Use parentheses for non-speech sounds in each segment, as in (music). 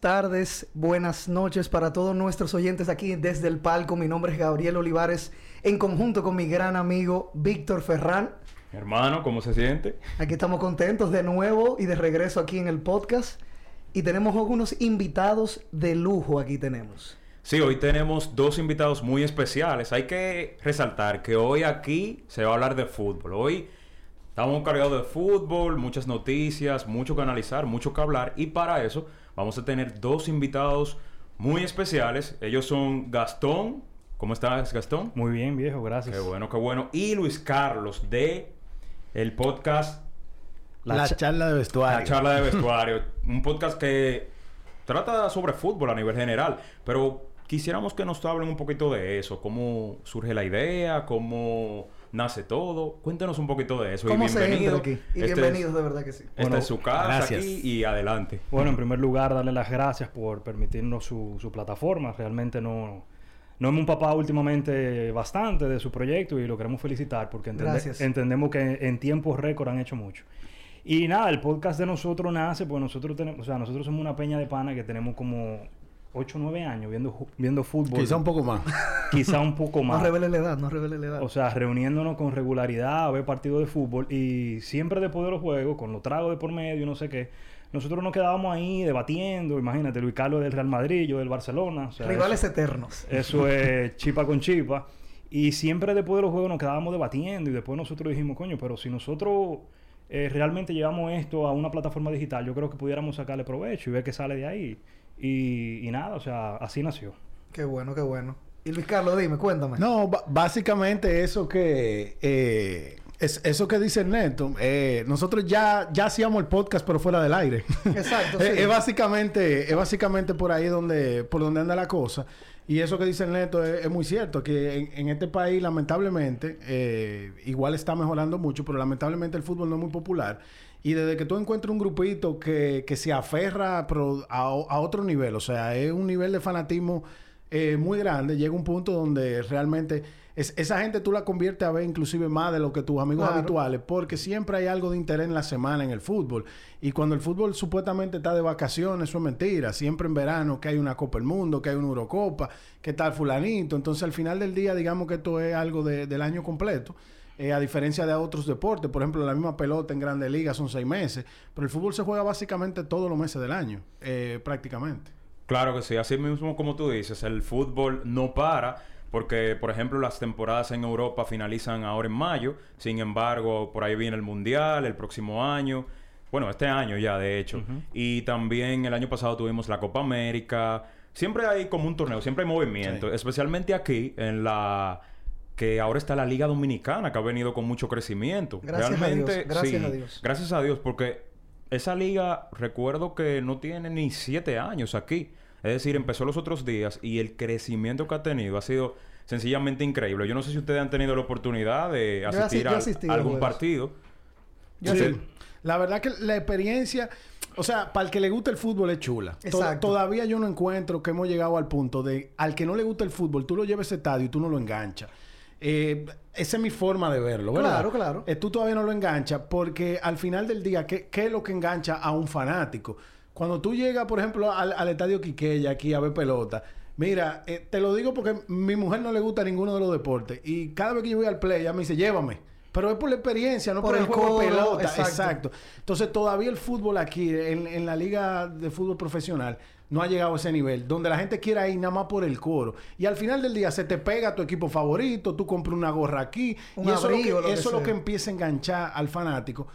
Buenas tardes, buenas noches para todos nuestros oyentes aquí desde el palco. Mi nombre es Gabriel Olivares, en conjunto con mi gran amigo Víctor Ferrán. Hermano, ¿cómo se siente? Aquí estamos contentos de nuevo y de regreso aquí en el podcast. Y tenemos algunos invitados de lujo aquí tenemos. Sí, hoy tenemos dos invitados muy especiales. Hay que resaltar que hoy aquí se va a hablar de fútbol. Hoy estamos cargados de fútbol, muchas noticias, mucho que analizar, mucho que hablar. Y para eso vamos a tener dos invitados muy especiales. Ellos son Gastón. ¿Cómo estás, Gastón? Muy bien, viejo, gracias. Qué bueno, qué bueno. Y Luis Carlos de el podcast La, charla de vestuario. La charla de vestuario. un podcast que trata sobre fútbol a nivel general. Pero quisiéramos que nos hablen un poquito de eso. Cómo surge la idea, cómo nace todo. Cuéntenos un poquito de eso. ¿Cómo y bienvenido. se entra aquí? Y Este bienvenidos, es- de verdad que sí. Esta Bueno, es su casa gracias. aquí y adelante. Bueno, en primer lugar, darle las gracias por permitirnos su, su plataforma. Realmente no, no hemos empapado últimamente bastante de su proyecto y lo queremos felicitar porque entende- entendemos que en tiempos récord han hecho mucho. Y nada, el podcast de nosotros nace, pues nosotros tenemos, o sea, nosotros somos una peña de pana que tenemos como 8 o 9 años viendo, viendo fútbol. Quizá un poco más. (laughs) Quizá un poco No más. revele la edad, no revele la edad. O sea, reuniéndonos con regularidad a ver partidos de fútbol y siempre después de los juegos, con los tragos de por medio y no sé qué, nosotros nos quedábamos ahí debatiendo. Imagínate, Luis Carlos del Real Madrid, yo del Barcelona. o sea, Rivales eso, eternos. eso es (laughs) chipa con chipa. Y siempre después de los juegos nos quedábamos debatiendo y después nosotros dijimos, coño, pero si nosotros eh, realmente llevamos esto a una plataforma digital, yo creo que pudiéramos sacarle provecho y ver qué sale de ahí. Y, y nada, o sea, así nació. Qué bueno, qué bueno. Y Luis Carlos, dime, cuéntame. No, básicamente eso que... eh, es, eso que dice Neto, eh, nosotros ya, ya hacíamos el podcast pero fuera del aire. Exacto, (laughs) es, sí. es básicamente, es básicamente por ahí donde, por donde anda la cosa. Y eso que dice Neto es, es muy cierto, que en, en este país lamentablemente, eh, igual está mejorando mucho, pero lamentablemente el fútbol no es muy popular. Y desde que tú encuentras un grupito que, que se aferra pero a, a otro nivel, o sea, es un nivel de fanatismo eh, muy grande, llega un punto donde realmente es- esa gente tú la conviertes a ver inclusive más de lo que tus amigos Claro. habituales, porque siempre hay algo de interés en la semana en el fútbol. Y cuando el fútbol supuestamente está de vacaciones, eso es mentira. Siempre en verano que hay una Copa del Mundo, que hay una Eurocopa, que tal fulanito. Entonces al final del día digamos que esto es algo de- del año completo. Eh, a diferencia de otros deportes, por ejemplo, la misma pelota en Grandes Ligas son seis meses, pero el fútbol se juega básicamente todos los meses del año, eh, prácticamente. Claro que sí, así mismo como tú dices, el fútbol no para porque, por ejemplo, las temporadas en Europa finalizan ahora en mayo, sin embargo, por ahí viene el Mundial el próximo año, bueno, este año ya de hecho, y también el año pasado tuvimos la Copa América, siempre hay como un torneo, siempre hay movimiento, Sí. especialmente aquí en la que ahora está la Liga Dominicana, que ha venido con mucho crecimiento. Gracias a Realmente, Dios, gracias sí, a Dios. Gracias a Dios, porque esa liga, recuerdo que no tiene ni siete años aquí. Es decir, empezó los otros días y el crecimiento que ha tenido ha sido sencillamente increíble. Yo no sé si ustedes han tenido la oportunidad de Yo asistir asi- yo a, asistí a a algún partido. Yo Sí. sí. La verdad que la experiencia, o sea, para el que le gusta el fútbol es chula. To- Exacto. todavía yo no encuentro que hemos llegado al punto de al que no le gusta el fútbol, tú lo lleves a ese estadio y tú no lo enganchas. Eh, esa es mi forma de verlo, ¿verdad? Claro, claro. Eh, tú todavía no lo enganchas porque al final del día, ¿qué, qué es lo que engancha a un fanático? Cuando tú llegas, por ejemplo, al, al estadio Quiqueya aquí a ver pelota, mira, eh, te lo digo porque mi mujer no le gusta ninguno de los deportes y cada vez que yo voy al play, ella me dice, llévame. Pero es por la experiencia, no Por por, el el juego de pelota. exacto. Exacto. Entonces, todavía el fútbol aquí, en, en la liga de fútbol profesional, no ha llegado a ese nivel, donde la gente quiera ir nada más por el coro. Y al final del día se te pega tu equipo favorito, tú compras una gorra aquí, Un y eso, es lo abrigo, que, lo eso es lo que empieza a enganchar al fanático.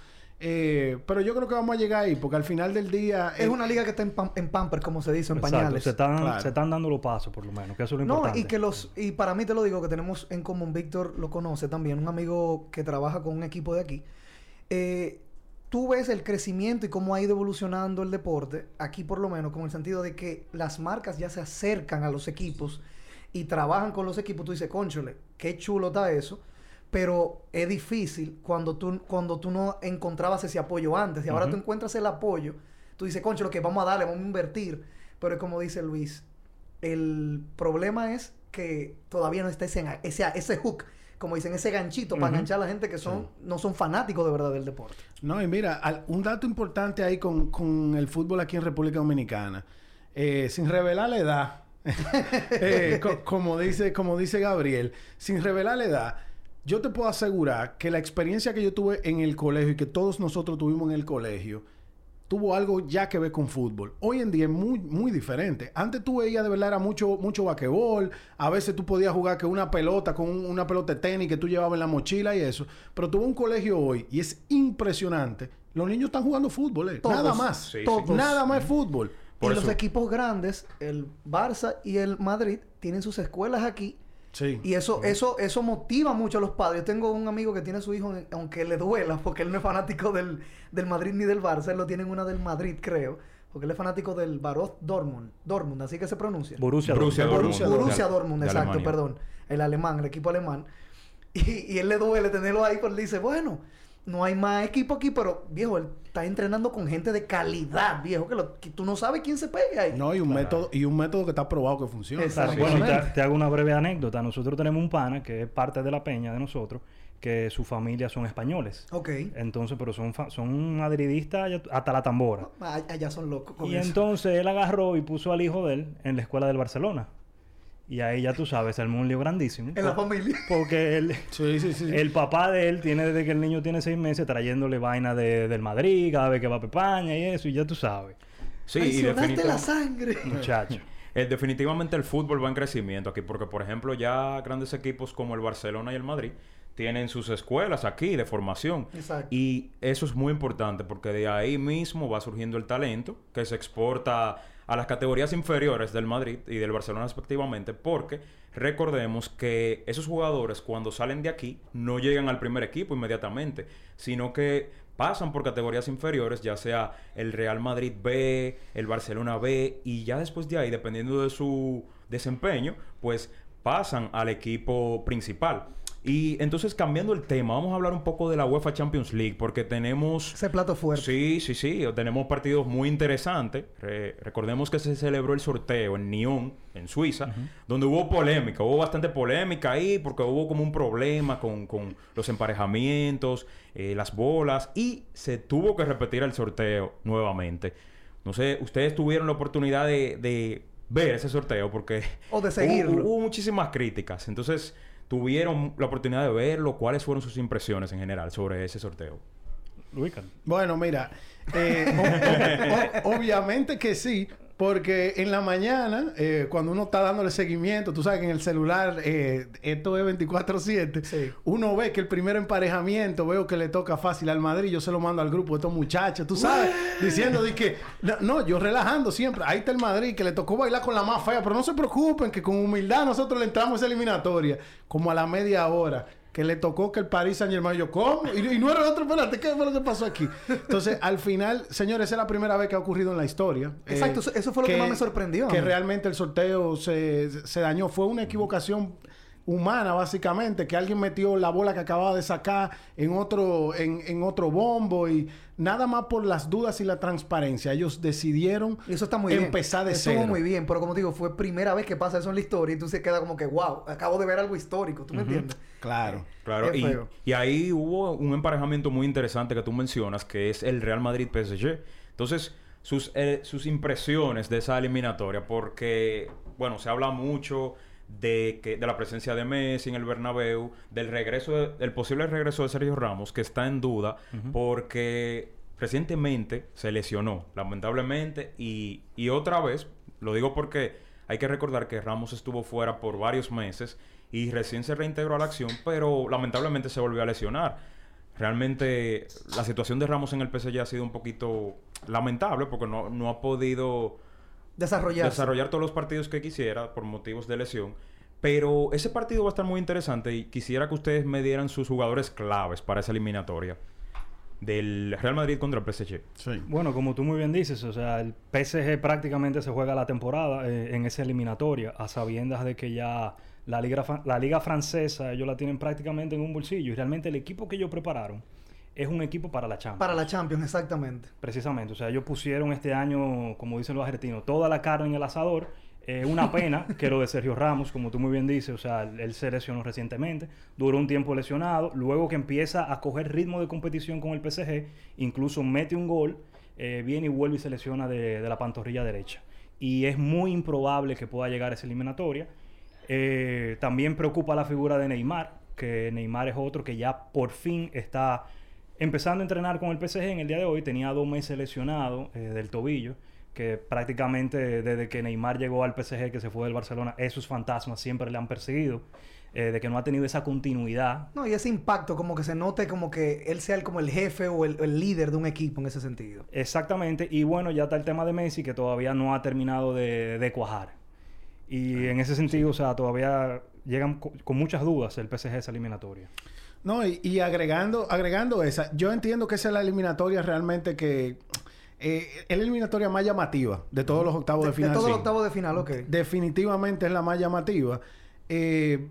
Eh, pero yo creo que vamos a llegar ahí, porque al final del día... Es eh, una liga que está en, pam- en pamper, como se dice, en Exacto, pañales. Se están, Claro. se están dando los pasos, por lo menos, que eso es lo No, importante. y que los... Y para mí te lo digo, que tenemos en común, Víctor lo conoce también, un amigo que trabaja con un equipo de aquí. Eh, tú ves el crecimiento y cómo ha ido evolucionando el deporte, aquí por lo menos, con el sentido de que las marcas ya se acercan a los equipos y trabajan con los equipos. Tú dices, conchole, qué chulo está eso. Pero es difícil cuando tú, cuando tú no encontrabas ese apoyo antes. Y ahora tú encuentras el apoyo. Tú dices, concho, lo que vamos a darle, vamos a invertir. Pero es como dice Luis, el problema es que todavía no está ese, ese, ese hook, como dicen, ese ganchito para Ujú. enganchar a la gente que son, no son fanáticos de verdad del deporte. No, y mira, al- un dato importante ahí con, con el fútbol aquí en República Dominicana. Eh, sin revelar la edad, (laughs) eh, co- como, dice, como dice Gabriel, sin revelar la edad, yo te puedo asegurar que la experiencia que yo tuve en el colegio y que todos nosotros tuvimos en el colegio, tuvo algo ya que ver con fútbol. Hoy en día es muy, muy diferente. Antes tú veías de verdad era mucho, mucho basquetbol. A veces tú podías jugar que una pelota con un- una pelota de tenis que tú llevabas en la mochila y eso. Pero tuvo un colegio hoy y es impresionante. Los niños están jugando fútbol, eh. Todos, Nada más. Sí, sí. todos. Nada más es fútbol. Por y los eso- equipos grandes, el Barça y el Madrid, tienen sus escuelas aquí. Sí. Y eso, eso, eso motiva mucho a los padres. Yo tengo un amigo que tiene a su hijo, aunque le duela, porque él no es fanático del, del Madrid ni del Barça, él lo tiene en una del Madrid, creo. Porque él es fanático del Barot Dortmund. Dortmund, así que se pronuncia. Borussia, Borussia Dortmund. Borussia Dortmund. Borussia De- Dortmund, de exacto, Alemania. perdón. El alemán, el equipo alemán. (laughs) Y, y él le duele tenerlo ahí, pues le dice, bueno, no hay más equipo aquí, pero viejo, él está entrenando con gente de calidad, viejo, que, lo- que tú no sabes quién se pegue ahí. No, y un método, y un método que está probado que funciona. Exacto. Bueno, y te, te hago una breve anécdota. Nosotros tenemos un pana que es parte de la peña de nosotros, que su familia son españoles. Ok. Entonces, pero son, fa- son madridistas hasta la tambora. Ah, Allá son locos con Y eso. entonces él agarró y puso al hijo de él en la escuela del Barcelona. Y ahí ya tú sabes, se armó un lío grandísimo. En la familia. Porque él, (laughs) Sí, sí, sí. el papá de él tiene desde que el niño tiene seis meses trayéndole vaina de, del Madrid cada vez que va a Pepaña y eso, y ya tú sabes. Sí, y Traicionaste la definitivamente... sangre. Muchacho. (laughs) Eh, definitivamente el fútbol va en crecimiento aquí, porque por ejemplo ya grandes equipos como el Barcelona y el Madrid tienen sus escuelas aquí de formación. Exacto. Y eso es muy importante porque de ahí mismo va surgiendo el talento que se exporta a las categorías inferiores del Madrid y del Barcelona respectivamente, porque recordemos que esos jugadores cuando salen de aquí no llegan al primer equipo inmediatamente, sino que pasan por categorías inferiores, ya sea el Real Madrid B, el Barcelona B, y ya después de ahí, dependiendo de su desempeño, pues pasan al equipo principal. Y entonces cambiando el tema, vamos a hablar un poco de la UEFA Champions League, porque tenemos... Ese plato fuerte. Sí, sí, sí. Tenemos partidos muy interesantes. Re- recordemos que se celebró el sorteo en Nyon, en Suiza, donde hubo polémica. Hubo bastante polémica ahí porque hubo como un problema con, con los emparejamientos, eh, las bolas, y se tuvo que repetir el sorteo nuevamente. No sé, ustedes tuvieron la oportunidad de, de ver ese sorteo porque... O de hubo- seguirlo. Hubo, muchísimas críticas. Entonces, tuvieron la oportunidad de verlo. ¿Cuáles fueron sus impresiones en general sobre ese sorteo? Luica. Bueno, mira, eh, o- o- obviamente que sí, porque en la mañana, eh, cuando uno está dándole seguimiento, tú sabes que en el celular eh, esto es 24-7, Sí. uno ve que el primer emparejamiento, veo que le toca fácil al Madrid, yo se lo mando al grupo de estos muchachos, tú sabes, diciendo de que, no, no, yo relajando siempre, ahí está el Madrid, que le tocó bailar con la más fea, pero no se preocupen, que con humildad nosotros le entramos a esa eliminatoria, como a la media hora que le tocó que el Paris Saint Germain, yo, ¿cómo? Y, y no era el otro, espérate, ¿qué fue lo que pasó aquí? Entonces, al final, señores, esa es la primera vez que ha ocurrido en la historia. Eh, Exacto, eso- eso fue lo que más me sorprendió Que realmente el sorteo se, se dañó. Fue una equivocación humana, básicamente, que alguien metió la bola que acababa de sacar en otro, en, en otro bombo y nada más por las dudas y la transparencia. Ellos decidieron eso está muy bien. empezar de Estuvo cero. muy bien, pero como digo, fue primera vez que pasa eso en la historia y tú se queda como que, wow, acabo de ver algo histórico, ¿tú me entiendes? Claro. Claro, Qué y, y ahí hubo un emparejamiento muy interesante que tú mencionas, que es el Real Madrid-PSG. Entonces, sus, eh, sus impresiones de esa eliminatoria, porque, bueno, se habla mucho de, que, de la presencia de Messi en el Bernabéu, del regreso, de- del posible regreso de Sergio Ramos, que está en duda, porque recientemente se lesionó, lamentablemente, y, y otra vez, lo digo porque hay que recordar que Ramos estuvo fuera por varios meses y recién se reintegró a la acción, pero lamentablemente se volvió a lesionar. Realmente la situación de Ramos en el PSG ha sido un poquito lamentable porque no, no ha podido Desarrollarse. desarrollar todos los partidos que quisiera por motivos de lesión. Pero ese partido va a estar muy interesante y quisiera que ustedes me dieran sus jugadores claves para esa eliminatoria del Real Madrid contra el PSG. Sí. Bueno, como tú muy bien dices, o sea, el PSG prácticamente se juega la temporada eh, en esa eliminatoria, a sabiendas de que ya la liga, la liga francesa ellos la tienen prácticamente en un bolsillo y realmente el equipo que ellos prepararon es un equipo para la Champions. Para la Champions, exactamente. Precisamente, o sea, ellos pusieron este año, como dicen los argentinos, toda la carne en el asador. Eh, una pena (laughs) que lo de Sergio Ramos, como tú muy bien dices, o sea, él se lesionó recientemente, duró un tiempo lesionado, luego que empieza a coger ritmo de competición con el PSG, incluso mete un gol, eh, viene y vuelve y se lesiona de, de la pantorrilla derecha. Y es muy improbable que pueda llegar a esa eliminatoria. Eh, también preocupa la figura de Neymar, que Neymar es otro que ya por fin está empezando a entrenar con el PSG en el día de hoy. Tenía dos meses lesionado eh, del tobillo, que prácticamente desde que Neymar llegó al PSG, que se fue del Barcelona, esos fantasmas siempre le han perseguido, eh, de que no ha tenido esa continuidad. No, y ese impacto, como que se note como que él sea el, como el jefe o el, el líder de un equipo en ese sentido. Exactamente, y bueno, ya está el tema de Messi, que todavía no ha terminado de, de cuajar. Y en ese sentido, o sea, todavía llegan co- con muchas dudas el PSG esa eliminatoria. No, y, y agregando, agregando esa, yo entiendo que esa es la eliminatoria realmente que eh, es la eliminatoria más llamativa de todos los octavos de, De, final. todo el Sí. octavo de final, ok. Definitivamente es la más llamativa. Eh,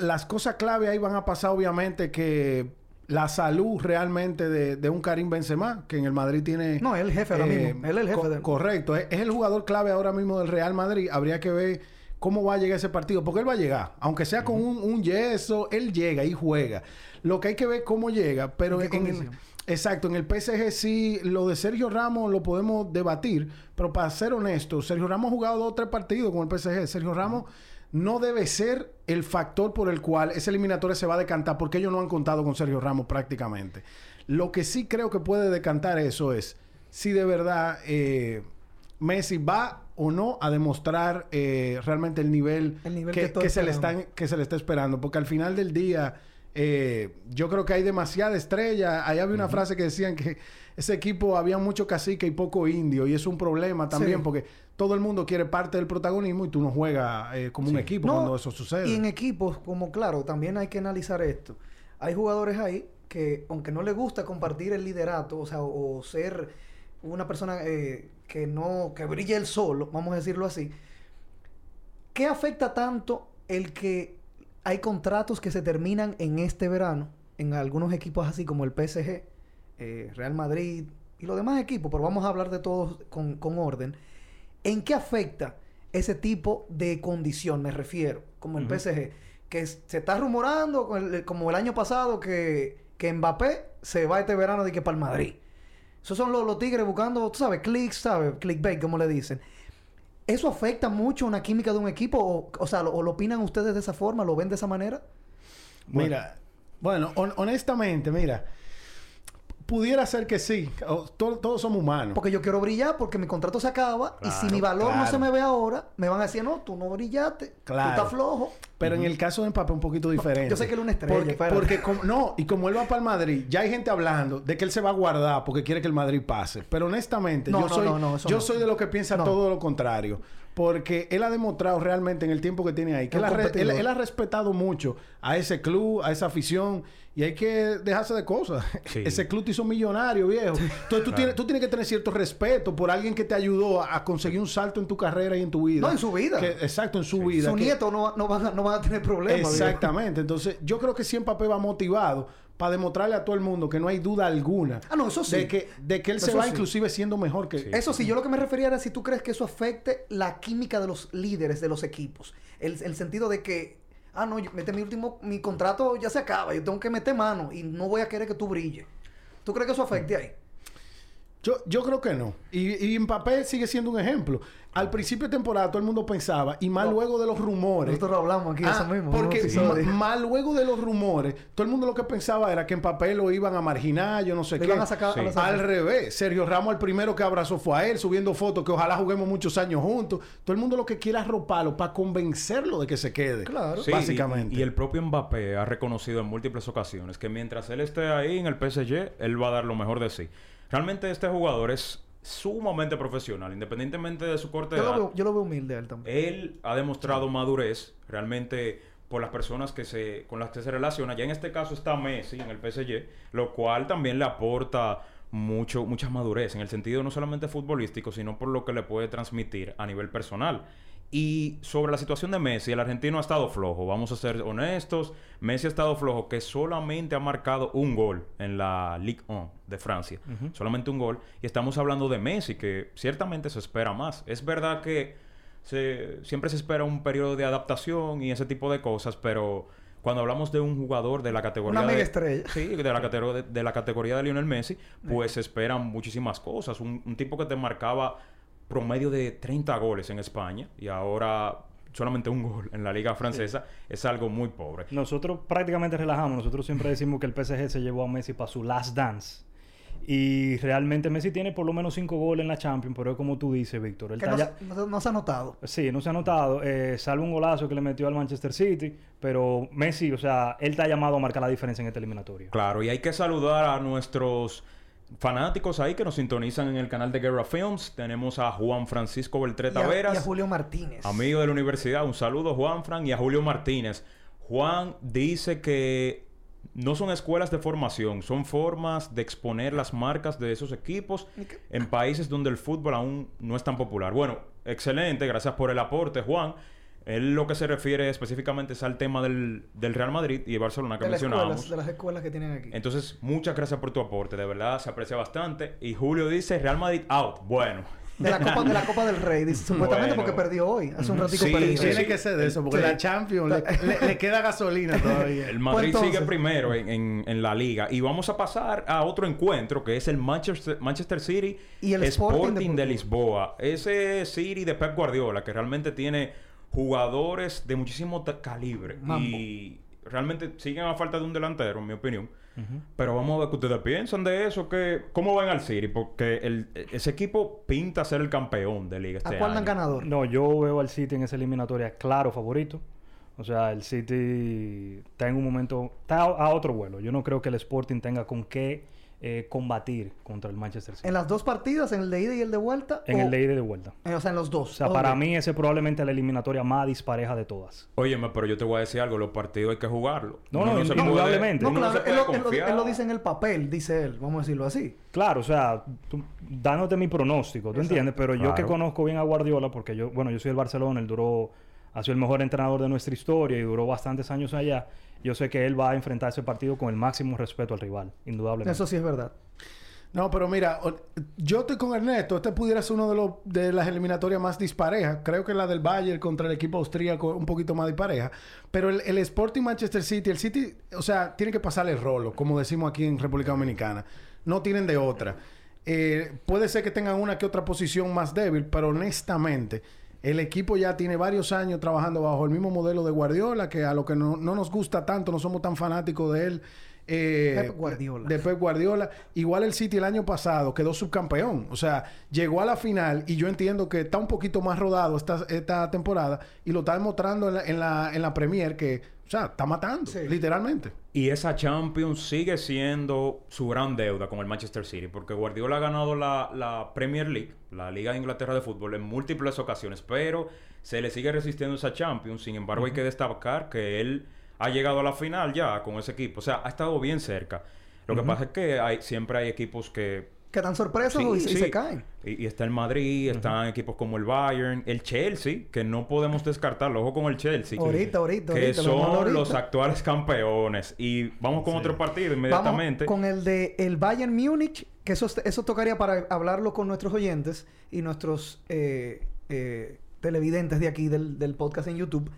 las cosas clave ahí van a pasar, obviamente, que la salud realmente de, de un Karim Benzema, que en el Madrid tiene... No, es el jefe ahora mismo. Él es el jefe co- de- Correcto. Es, es el jugador clave ahora mismo del Real Madrid. Habría que ver cómo va a llegar ese partido. Porque él va a llegar. Aunque sea con un, un yeso, él llega y juega. Lo que hay que ver cómo llega. Pero ¿En en? Exacto, en el PSG sí, lo de Sergio Ramos lo podemos debatir, pero para ser honesto, Sergio Ramos ha jugado dos o tres partidos con el PSG. Sergio Ramos no debe ser el factor por el cual esa eliminatoria se va a decantar, porque ellos no han contado con Sergio Ramos prácticamente. Lo que sí creo que puede decantar eso es si de verdad eh, Messi va o no a demostrar eh, realmente el nivel, El nivel que, que que se le están que se le está esperando. Porque al final del día, eh, yo creo que hay demasiada estrella. Ahí había una frase que decían que ese equipo había mucho cacique y poco indio. Y es un problema también Sí. porque todo el mundo quiere parte del protagonismo y tú no juegas eh, como un equipo No, cuando eso sucede. Y en equipos, como claro, también hay que analizar esto. Hay jugadores ahí que, aunque no les gusta compartir el liderato, o sea, o, o ser una persona eh, que no, que brille el solo, vamos a decirlo así. ¿Qué afecta tanto el que hay contratos que se terminan en este verano, en algunos equipos así como el PSG, eh, Real Madrid y los demás equipos, pero vamos a hablar de todos con, con orden. ¿En qué afecta ese tipo de condición, me refiero, como el Ujú. PSG? Que se está rumorando, como el año pasado, que, que Mbappé se va este verano de que para el Madrid. Esos son los, los tigres buscando, tú sabes, clics, ¿sabes? Clickbait, como le dicen. ¿Eso afecta mucho una química de un equipo? O, o sea, lo, o lo opinan ustedes de esa forma? ¿Lo ven de esa manera? Mira, bueno, hon- honestamente, mira, pudiera ser que sí. O- to- todos somos humanos. Porque yo quiero brillar porque mi contrato se acaba y si Claro, mi valor no claro. se me ve ahora, me van a decir, no, tú no brillaste, Claro. tú estás flojo. Pero en el caso de Mbappé un poquito diferente. yo sé que él es una estrella, Porque, espérate. porque como- no, y como él va para el Madrid, ya hay gente hablando de que él se va a guardar porque quiere que el Madrid pase. Pero honestamente, No, yo no, soy no, no, yo no. soy de lo que piensa No. todo lo contrario. Porque él ha demostrado realmente en el tiempo que tiene ahí que él ha, él- él ha respetado mucho a ese club, a esa afición. Y hay que dejarse de cosas. Sí. (laughs) Ese club te hizo millonario, viejo. Entonces tú, tienes, tú tienes que tener cierto respeto por alguien que te ayudó a, a conseguir un salto en tu carrera y en tu vida. No, en su vida. Que- exacto, en su vida. Su que- nieto no, va- no, van a, no van a tener problemas. viejo. Exactamente. Entonces, yo creo que siempre va motivado para demostrarle a todo el mundo que no hay duda alguna. Ah, no, eso sí. De que, de que él se Eso va sí. inclusive siendo mejor que... Sí. Eso sí, yo lo que me refería era si tú crees que eso afecte la química de los líderes de los equipos. El, el sentido de que, ah, no, yo, este mi último, mi contrato ya se acaba, yo tengo que meter mano y no voy a querer que tú brilles. ¿Tú crees que eso afecte ahí? Yo, yo creo que no. Y, y Mbappé sigue siendo un ejemplo. Al principio de temporada todo el mundo pensaba, y más luego de los rumores. Nosotros hablamos aquí de Ah, eso mismo. Porque más luego de los rumores, todo el mundo lo que pensaba era que Mbappé lo iban a marginar, yo no sé Le qué. iban a sacar- Sí. a. Al revés, Sergio Ramos el primero que abrazó fue a él, subiendo fotos que ojalá juguemos muchos años juntos. Todo el mundo lo que quiere es arroparlo para convencerlo de que se quede. Claro. Sí, básicamente. Y, y el propio Mbappé ha reconocido en múltiples ocasiones que mientras él esté ahí en el PSG, él va a dar lo mejor de sí. Realmente este jugador es sumamente profesional, independientemente de su corte de Yo lo, edad. veo, yo lo veo humilde él también. Él ha demostrado madurez realmente por las personas que se, con las que se relaciona. Ya en este caso está Messi en el PSG, lo cual también le aporta mucho, mucha madurez en el sentido no solamente futbolístico, sino por lo que le puede transmitir a nivel personal. Y sobre la situación de Messi, el argentino ha estado flojo, vamos a ser honestos. Messi ha estado flojo, que solamente ha marcado un gol en la Ligue 1 de Francia. Solamente un gol. Y estamos hablando de Messi, que ciertamente se espera más. Es verdad que se- siempre se espera un periodo de adaptación y ese tipo de cosas, pero cuando hablamos de un jugador de la categoría Una de, estrella. Sí, de la, categoría de, de la categoría de Lionel Messi, pues se esperan muchísimas cosas. Un, un tipo que te marcaba promedio de 30 goles en España y ahora solamente un gol en la liga francesa es algo muy pobre. Nosotros prácticamente relajamos. Nosotros siempre decimos que el PSG se llevó a Messi para su last dance. Y realmente Messi tiene por lo menos cinco goles en la Champions, pero es como tú dices, Víctor. Él Que está no, ya- se- no, no se ha notado. Sí, no se ha notado, eh, salvo un golazo que le metió al Manchester City, pero Messi, o sea, él está llamado a marcar la diferencia en este eliminatorio. Claro, y hay que saludar a nuestros fanáticos ahí que nos sintonizan en el canal de Guerra Films. Tenemos a Juan Francisco Beltré Taveras. y a Julio Martínez. Amigo de la universidad, un saludo Juan Fran y a Julio Martínez. Juan dice que no son escuelas de formación, son formas de exponer las marcas de esos equipos en países donde el fútbol aún no es tan popular. Bueno, excelente, gracias por el aporte, Juan. Él lo que se refiere específicamente es al tema del, del Real Madrid y Barcelona que de, mencionábamos. escuelas, de las escuelas que tienen aquí. Entonces, muchas gracias por tu aporte, de verdad se aprecia bastante. Y Julio dice Real Madrid out. Bueno, De la Copa, de la Copa del Rey, dice, supuestamente Bueno. porque perdió hoy. Hace un ratico Sí, perdió. Tiene sí. que ser de eso, porque Sí. la Champions le, le- le queda gasolina todavía. El Madrid Pues sigue primero en, en- en la liga. Y vamos a pasar a otro encuentro que es el Manchester, Manchester City Y el Sporting de de Lisboa. Ese City de Pep Guardiola que realmente tiene jugadores de muchísimo calibre. Mambo. Y realmente siguen a falta de un delantero, en mi opinión. Pero vamos a ver qué ustedes piensan de eso. Que, ¿Cómo ven al City? Porque el- ese equipo pinta ser el campeón de liga este ¿A cuál dan año. ganador? No, yo veo al City en esa eliminatoria claro favorito. O sea, el City está en un momento, está a, a otro vuelo. Yo no creo que el Sporting tenga con qué eh, combatir contra el Manchester City. ¿En las dos partidas? ¿En el de ida y el de vuelta? En o, el de ida y de vuelta. eh, o sea, en los dos. O sea, Ok. para mí ese es probablemente la eliminatoria más dispareja de todas. Óyeme, pero yo te voy a decir algo. Los partidos hay que jugarlos. No, no, se puede- indudablemente. No, claro, se él, puede lo, él lo- confiar. él lo dice en el papel, dice él, vamos a decirlo así. Claro, o sea, tú- dándote mi pronóstico, ¿tú entiendes? Pero yo que Claro. conozco bien a Guardiola, porque yo, bueno, yo soy del Barcelona, él duró, ha sido el mejor entrenador de nuestra historia y duró bastantes años allá. Yo sé que él va a enfrentar ese partido con el máximo respeto al rival, indudablemente. Eso sí es verdad. No, pero mira, yo estoy con Ernesto. Este pudiera ser uno de, los, de las eliminatorias más disparejas. Creo que la del Bayern contra el equipo austríaco un poquito más dispareja. Pero el, el Sporting Manchester City, el City, o sea, tiene que pasarle el rolo, como decimos aquí en República Dominicana. No tienen de otra. Eh, puede ser que tengan una que otra posición más débil, pero honestamente, el equipo ya tiene varios años trabajando bajo el mismo modelo de Guardiola, que a lo que no, no nos gusta tanto, no somos tan fanáticos de él. Eh, Pep Guardiola. de Pep Guardiola. Igual el City el año pasado quedó subcampeón. O sea, llegó a la final y yo entiendo que está un poquito más rodado esta, esta temporada y lo está demostrando en la, en la, en la Premier que, o sea, está matando, Sí. literalmente. Y esa Champions sigue siendo su gran deuda con el Manchester City, porque Guardiola ha ganado la, la Premier League, la Liga de Inglaterra de Fútbol, en múltiples ocasiones, pero se le sigue resistiendo esa Champions. Sin embargo, hay que destacar que él ha llegado a la final ya con ese equipo, o sea, ha estado bien cerca. Lo que pasa es que hay, siempre hay equipos que Que dan sorpresas Sí, y, y sí. se caen. Y, y está el Madrid, están equipos como el Bayern, el Chelsea, que no podemos descartarlo. Ojo con el Chelsea. Ahorita, ahorita, Que ahorita, lo son ahorita. los actuales campeones. Y vamos con otro partido inmediatamente. Vamos con el de el Bayern Múnich, que eso, eso tocaría para hablarlo con nuestros oyentes y nuestros eh, eh, televidentes de aquí del, del podcast en YouTube.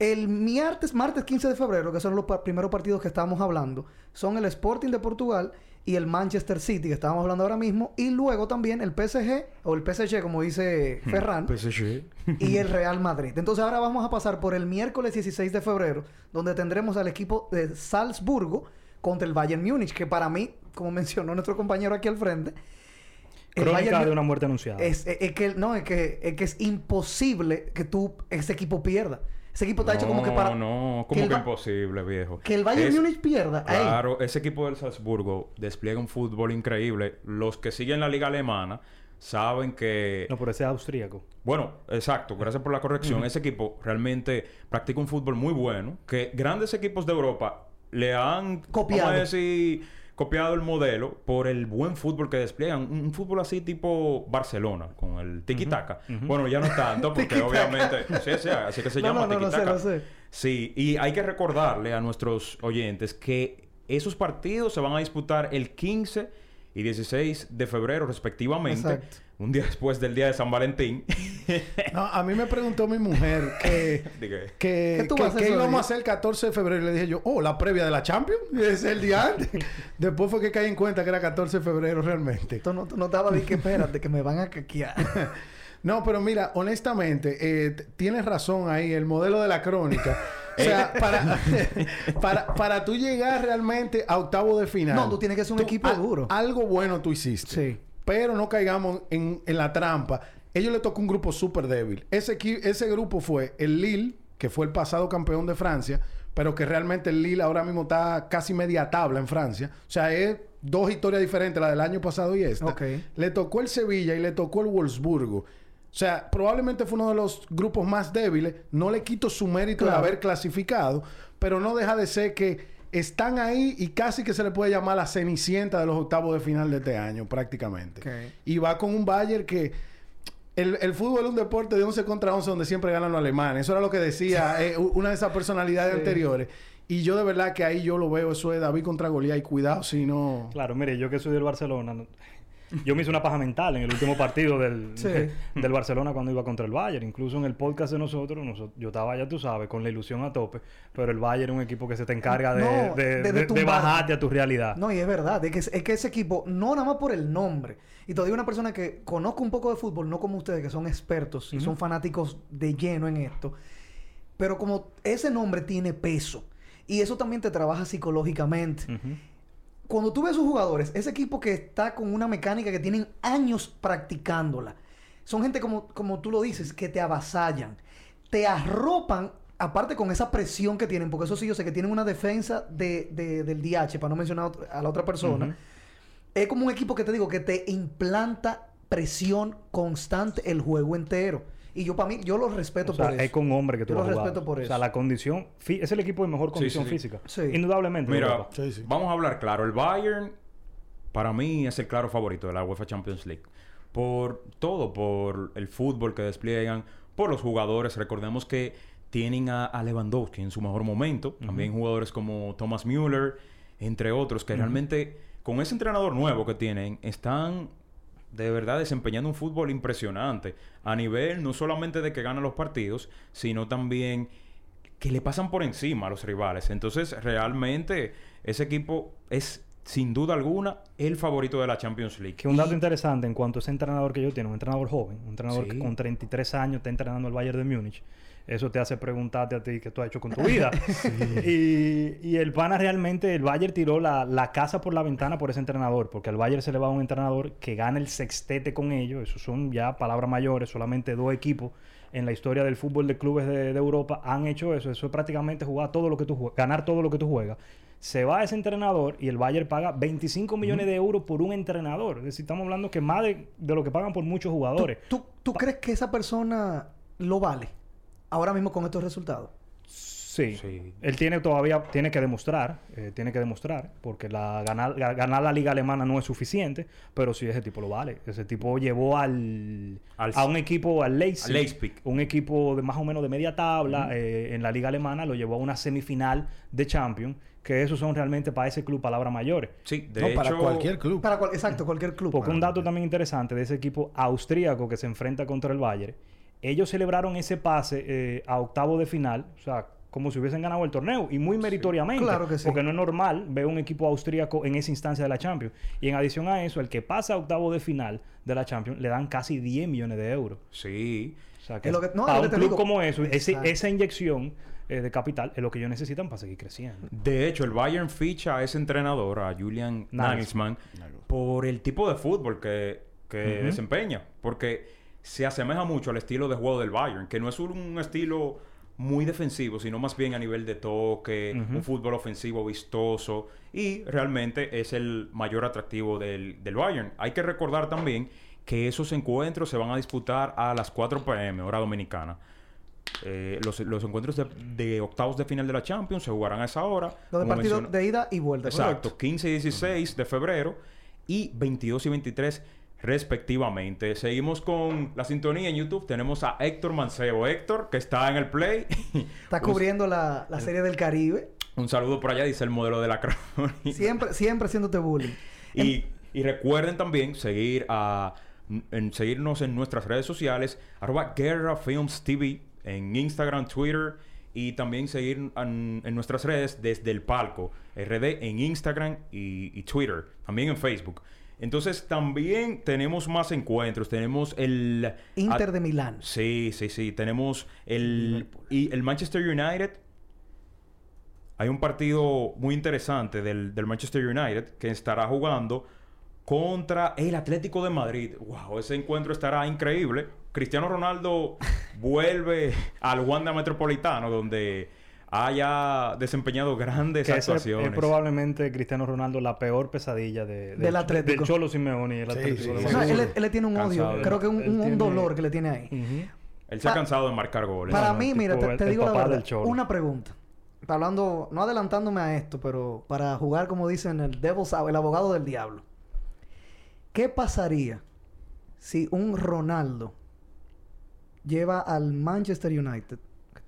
El martes, martes 15 de febrero, que son los pa- primeros partidos que estábamos hablando, son el Sporting de Portugal y el Manchester City, que estábamos hablando ahora mismo, y luego también el PSG, o el PSG, como dice Hmm. Ferran, PSG. y el Real Madrid. Entonces ahora vamos a pasar por el miércoles 16 de febrero, donde tendremos al equipo de Salzburgo contra el Bayern Múnich, que para mí, como mencionó nuestro compañero aquí al frente, Crónica Bayern de una muerte anunciada. es, es- es que no, es que, es que es imposible que tú, ese equipo pierda. Ese equipo está hecho como que para. No, que como el que, Ba- imposible, viejo. Que el Bayern Es- Múnich pierda. Ey, Claro, ese equipo del Salzburgo despliega un fútbol increíble. Los que siguen la liga alemana saben que... No, pero ese es austríaco. Bueno, exacto, gracias por la corrección. Ese equipo realmente practica un fútbol muy bueno, que grandes equipos de Europa le han Copiado. vamos a decir, copiado el modelo por el buen fútbol que despliegan. Un, un fútbol así tipo Barcelona, con el tiki-taka. Bueno, ya no tanto, (laughs) porque Tiki-taka. obviamente... Sí, sí, así que se No, llama no, no, no sé, tiki-taka. sé. Sí, y hay que recordarle a nuestros oyentes que esos partidos se van a disputar el 15 y 16 de febrero respectivamente. Exacto. Un día después del día de San Valentín. (laughs) No, a mí me preguntó mi mujer que... (laughs) Que, ¿Qué tú que- a íbamos a hacer el 14 de febrero. Y le dije yo, oh, la previa de la Champions. (laughs) Es el día antes. Después fue que caí en cuenta que era 14 de febrero realmente. Tú no, tú no estabas de que espérate, que me van a caquear. No, pero mira, honestamente, eh, tienes razón ahí, el modelo de la crónica. O sea, para, para, para tú llegar realmente a octavo de final. No, tú tienes que ser un equipo duro. Algo bueno tú hiciste. Sí. Pero no caigamos en, en la trampa. Ellos le tocó un grupo súper débil. Ese, ese grupo fue el Lille, que fue el pasado campeón de Francia, pero que realmente el Lille ahora mismo está casi media tabla en Francia. O sea, es dos historias diferentes, la del año pasado y esta. Ok. Le tocó el Sevilla y le tocó el Wolfsburgo. O sea, probablemente fue uno de los grupos más débiles. No le quito su mérito Claro. de haber clasificado, pero no deja de ser que están ahí y casi que se le puede llamar la cenicienta de los octavos de final de este año, prácticamente. Ok. Y va con un Bayern que... El, el fútbol es un deporte de 11 contra 11 donde siempre ganan los alemanes. Eso era lo que decía (laughs) eh, una de esas personalidades Sí. anteriores. Y yo de verdad que ahí yo lo veo. Eso es David contra Goliat. Y cuidado si no... Claro, mire, yo que soy del Barcelona, yo me hice una paja mental en el último partido del, (laughs) Sí. (laughs) del Barcelona cuando iba contra el Bayern. Incluso en el podcast de nosotros, noso- yo estaba, ya tú sabes, con la ilusión a tope, pero el Bayern es un equipo que se te encarga de, No, de, de- de bajarte a tu realidad. No, y es verdad, es que, es que ese equipo, no nada más por el nombre, y te digo una persona que conozco un poco de fútbol, no como ustedes, que son expertos y son fanáticos de lleno en esto, pero como ese nombre tiene peso, y eso también te trabaja psicológicamente. Ujú. Cuando tú ves a sus jugadores, ese equipo que está con una mecánica que tienen años practicándola, son gente como, como tú lo dices, que te avasallan, te arropan, aparte con esa presión que tienen, porque eso sí yo sé que tienen una defensa de, de- del DH, para no mencionar a la otra persona. Ujú. Es como un equipo que te digo que te implanta presión constante el juego entero. Y yo para mí, yo lo respeto O sea, por eso. es con hombre que tú Yo lo has jugado. respeto por O sea, eso. la condición... Es el equipo de mejor condición sí. física. Sí. Indudablemente. Mira. Sí, sí. vamos a hablar claro. El Bayern, para mí, es el claro favorito de la UEFA Champions League. Por todo, por el fútbol que despliegan, por los jugadores. Recordemos que tienen a, a Lewandowski en su mejor momento. También jugadores como Thomas Müller, entre otros, que realmente, con ese entrenador nuevo que tienen, están de verdad desempeñando un fútbol impresionante. A nivel no solamente de que ganan los partidos, sino también que le pasan por encima a los rivales. Entonces, realmente, ese equipo es, sin duda alguna, el favorito de la Champions League. Que un dato interesante en cuanto a ese entrenador que yo tiene, un entrenador joven, un entrenador Sí. que con 33 años está entrenando el Bayern de Múnich. Eso te hace preguntarte a ti qué tú has hecho con tu (laughs) vida. y, y el pana realmente, el Bayern tiró la, la casa por la ventana por ese entrenador, porque al Bayern se le va un entrenador que gana el sextete con ellos. Eso son ya palabras mayores, solamente dos equipos en la historia del fútbol de clubes de, de Europa han hecho eso. Eso es prácticamente jugar todo lo que tú jue- ganar todo lo que tú juegas. Se va ese entrenador y el Bayern paga 25 millones de euros por un entrenador. Es decir, estamos hablando que más de, de lo que pagan por muchos jugadores. ¿Tú, tú crees que esa persona lo vale ahora mismo con estos resultados? Sí. Sí. Él tiene todavía, tiene que demostrar, eh, tiene que demostrar, porque la ganar, ga- ganar la liga alemana no es suficiente, pero sí ese tipo lo vale. Ese tipo llevó al, Al- a un equipo, al Leipzig, al Leipzig. un equipo de más o menos de media tabla eh, en la liga alemana, lo llevó a una semifinal de Champions, que esos son realmente para ese club palabras mayores. Sí, de no, hecho... para cualquier club. Para cual- exacto, cualquier club. Porque un dato también interesante de ese equipo austríaco que se enfrenta contra el Bayern ellos celebraron ese pase eh, a octavo de final, o sea, como si hubiesen ganado el torneo y muy meritoriamente. Claro que sí. Porque no es normal ver un equipo austríaco en esa instancia de la Champions. Y en adición a eso, el que pasa a octavo de final de la Champions le dan casi 10 millones de euros. Sí. O sea, que, Es lo que- no, para es lo un que club digo. como eso, ese- esa inyección eh, de capital es lo que ellos necesitan para seguir creciendo. De hecho, el Bayern ficha a ese entrenador, a Julian Nagelsmann. Nagelsmann, por el tipo de fútbol que, que Ujú. desempeña. Porque se asemeja mucho al estilo de juego del Bayern, que no es un estilo muy defensivo, sino más bien a nivel de toque, Ujú. un fútbol ofensivo vistoso y realmente es el mayor atractivo del, del Bayern. Hay que recordar también que esos encuentros se van a disputar a las 4 pm, hora dominicana. Eh, los, los encuentros de, de octavos de final de la Champions se jugarán a esa hora. Los de como partido menciona- de ida y vuelta. Exacto, correcto. 15 y 16 de febrero y 22 y 23 respectivamente. Seguimos con la sintonía en YouTube. Tenemos a Héctor Mancebo. Héctor, que está en el play. (laughs) Está Un- cubriendo la, la serie del Caribe. Un saludo por allá, dice el modelo de la crónica. Siempre, siempre haciéndote bullying. Y, y recuerden también seguir a, en, seguirnos en nuestras redes sociales, arroba Guerra Films TV, en Instagram, Twitter, y también seguir en, en nuestras redes desde el palco, RD en Instagram y, y Twitter, también en Facebook. Entonces también tenemos más encuentros, tenemos el... Inter de Milán. Sí, sí, sí. Tenemos el, y el Manchester United. Hay un partido muy interesante del, del Manchester United que estará jugando contra el Atlético de Madrid. Wow, ese encuentro estará increíble. Cristiano Ronaldo (laughs) vuelve al Wanda Metropolitano, donde haya desempeñado grandes Que ese es, actuaciones. es probablemente Cristiano Ronaldo la peor pesadilla de, Del Atlético. Del Cholo Simeone y el Sí, Atlético sí, de sí. O sea, Madrid. él, él le tiene un odio. Cansado. Creo que un, un- un tiene- dolor que le tiene ahí. Ujú. Él se ha cansado de marcar goles. Para no, mí, mira, te, te digo la verdad. Una pregunta. Está hablando, no adelantándome a esto, pero para jugar, como dicen, el Devil's Advocate, el abogado del diablo. ¿Qué pasaría si un Ronaldo lleva al Manchester United,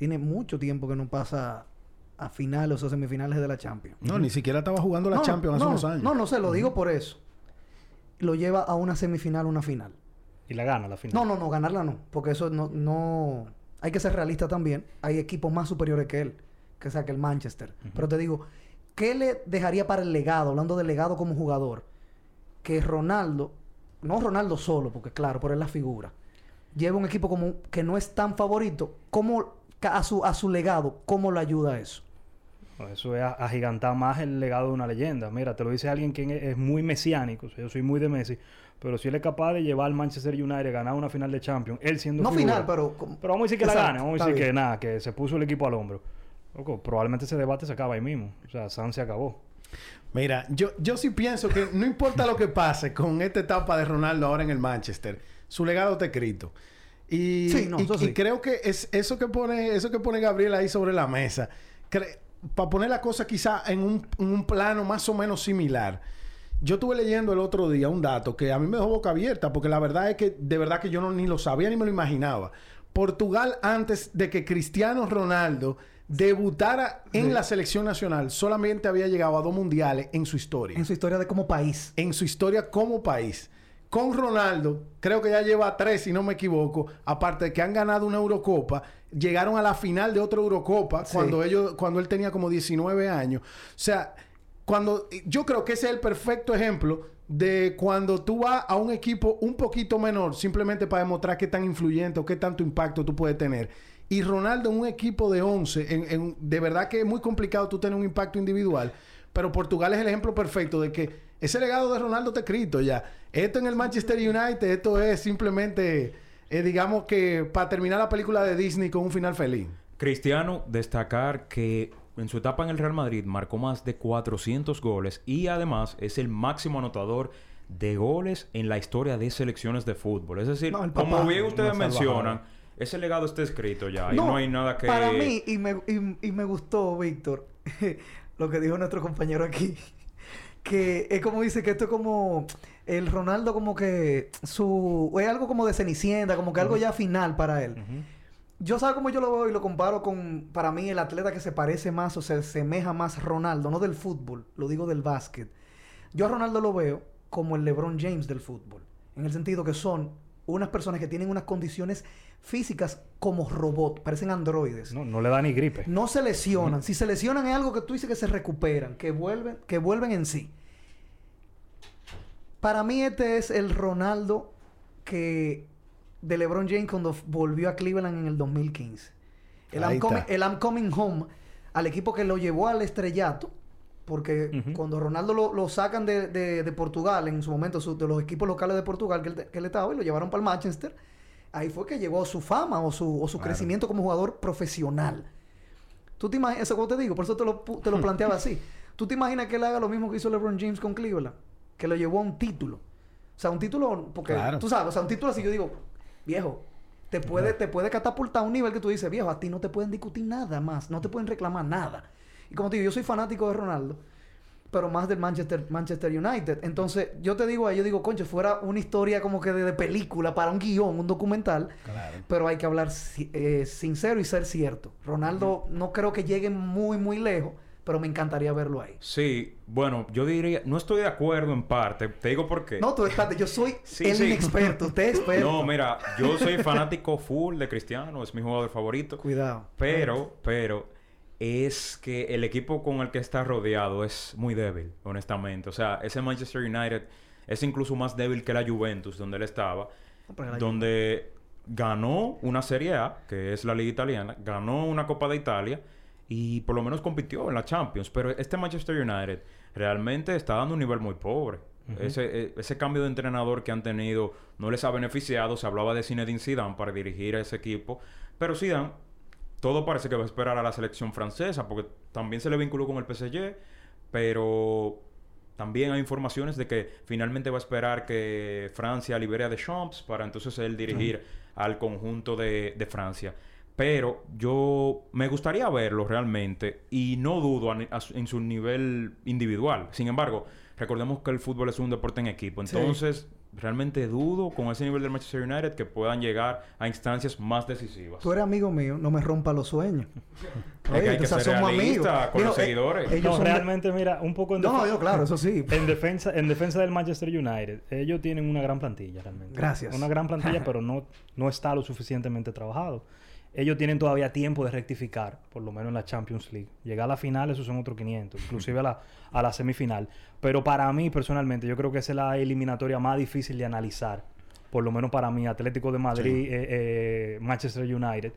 tiene mucho tiempo que no pasa a finales o semifinales de la Champions? No, ni siquiera estaba jugando la no, Champions hace no, unos años. No, no sé, lo digo por eso. Lo lleva a una semifinal, una final. Y la gana la final. No, no, no, ganarla no. Porque eso no, no... Hay que ser realista también. Hay equipos más superiores que él. Que sea que el Manchester. Pero te digo, ¿qué le dejaría para el legado? Hablando del legado como jugador. Que Ronaldo... No Ronaldo solo, porque claro, por él la figura. Lleva un equipo como que no es tan favorito. ¿Cómo... A su, a su legado, ¿cómo le ayuda eso? Eso es a- agigantar más el legado de una leyenda. Mira, te lo dice alguien que es muy mesiánico. O sea, yo soy muy de Messi. Pero si él es capaz de llevar al Manchester United a ganar una final de Champions, él siendo No figura- final, pero... Pero vamos a decir que la Exacto, gane. Vamos a decir que bien. nada, que se puso el equipo al hombro. Loco, probablemente ese debate se acaba ahí mismo. O sea, San se acabó. Mira, yo, yo sí pienso que no importa lo que pase con esta etapa de Ronaldo ahora en el Manchester, su legado está escrito. Y, Sí, no, y- eso y sí. creo que es eso que pone, eso que pone Gabriel ahí sobre la mesa, para poner la cosa quizá en un, en un plano más o menos similar. Yo estuve leyendo el otro día un dato que a mí me dejó boca abierta, porque la verdad es que de verdad que yo no ni lo sabía ni me lo imaginaba. Portugal, antes de que Cristiano Ronaldo debutara en la selección nacional, solamente había llegado a dos mundiales en su historia. En su historia de como país. En su historia como país. Con Ronaldo, creo que ya lleva tres, si no me equivoco, aparte de que han ganado una Eurocopa, llegaron a la final de otra Eurocopa Sí. cuando ellos, cuando él tenía como 19 años. O sea, cuando yo creo que ese es el perfecto ejemplo de cuando tú vas a un equipo un poquito menor simplemente para demostrar qué tan influyente o qué tanto impacto tú puedes tener. Y Ronaldo en un equipo de 11, en, en- de verdad que es muy complicado tú tener un impacto individual, pero Portugal es el ejemplo perfecto de que ese legado de Ronaldo está escrito ya. Esto en el Manchester United, esto es simplemente, eh, digamos que para terminar la película de Disney con un final feliz. Cristiano, destacar que en su etapa en el Real Madrid marcó más de 400 goles y además es el máximo anotador de goles en la historia de selecciones de fútbol. Es decir, No, como bien ustedes mencionan, ese legado está escrito ya y no hay nada que... Para mí, y me, y, y me gustó, Víctor, (laughs) lo que dijo nuestro compañero aquí. (laughs) Que es como dice que esto es como el Ronaldo, como que su. Es algo como de cenicienta, como que algo ya final para él. Yo sabes cómo yo lo veo y lo comparo con, para mí, el atleta que se parece más o se asemeja más Ronaldo, no del fútbol, lo digo del básquet. Yo a Ronaldo lo veo como el LeBron James del fútbol, en el sentido que son unas personas que tienen unas condiciones físicas como robot, parecen androides. No, no le da ni gripe. No se lesionan. Si se lesionan es algo que tú dices que se recuperan, que vuelven, que vuelven en sí. Para mí este es el Ronaldo que de LeBron James cuando volvió a Cleveland en el 2015. El I'm, el I'm Coming Home al equipo que lo llevó al estrellato. Porque Ujú. cuando Ronaldo lo, lo sacan de, de- de Portugal, en su momento, su- de los equipos locales de Portugal que él, que él estaba, y lo llevaron para el Manchester, ahí fue que llegó su fama o su, o su crecimiento como jugador profesional. Tú te imaginas, eso como te digo, por eso te lo, te lo (laughs) planteaba así. ¿Tú te imaginas que él haga lo mismo que hizo LeBron James con Cleveland? Que lo llevó a un título. O sea, un título, porque Claro. tú sabes, o sea, un título así yo digo, viejo, te puede, te puede catapultar a un nivel que tú dices, viejo, a ti no te pueden discutir nada más, no te pueden reclamar nada. Y como te digo, yo soy fanático de Ronaldo, pero más del Manchester, Manchester United. Entonces, yo te digo, yo digo, concho, fuera una historia como que de, de película, para un guion, un documental, Claro. pero hay que hablar eh, sincero y ser cierto. Ronaldo no creo que llegue muy, muy lejos, pero me encantaría verlo ahí. Sí, bueno, yo diría, no estoy de acuerdo en parte. Te digo por qué. No, tú espérate, yo soy (laughs) Sí, el sí. inexperto, usted es experto. No, mira, yo soy fanático full de Cristiano, es mi jugador favorito. Cuidado. Pero, pero, es que el equipo con el que está rodeado es muy débil, honestamente. O sea, ese Manchester United es incluso más débil que la Juventus, donde él estaba. No, donde ganó una Serie A, que es la Liga Italiana, ganó una Copa de Italia y por lo menos compitió en la Champions. Pero este Manchester United realmente está dando un nivel muy pobre. ese, e- ese cambio de entrenador que han tenido no les ha beneficiado. Se hablaba de Zinedine Zidane para dirigir a ese equipo. Pero Zidane, todo parece que va a esperar a la selección francesa porque también se le vinculó con el PSG. Pero también hay informaciones de que finalmente va a esperar que Francia libere a Deschamps para entonces él dirigir al conjunto de, de Francia. Pero yo me gustaría verlo realmente y no dudo a a en su nivel individual. Sin embargo, recordemos que el fútbol es un deporte en equipo. Sí. Entonces, realmente dudo con ese nivel del Manchester United que puedan llegar a instancias más decisivas. Tú eres amigo mío, no me rompa los sueños. (laughs) que hay que o sea, ser somos realista con los eh, seguidores. ellos No, son de- realmente, mira, un poco en No, yo, claro, eso sí. (laughs) En defensa, en defensa del Manchester United, ellos tienen una gran plantilla realmente. Gracias. Una gran plantilla, (laughs) pero no, no está lo suficientemente trabajado. Ellos tienen todavía tiempo de rectificar, por lo menos en la Champions League. Llegar a la final, esos son otros 500, inclusive a la, a la semifinal. Pero para mí, personalmente, yo creo que esa es la eliminatoria más difícil de analizar. Por lo menos para mí, Atlético de Madrid, eh, eh, Manchester United.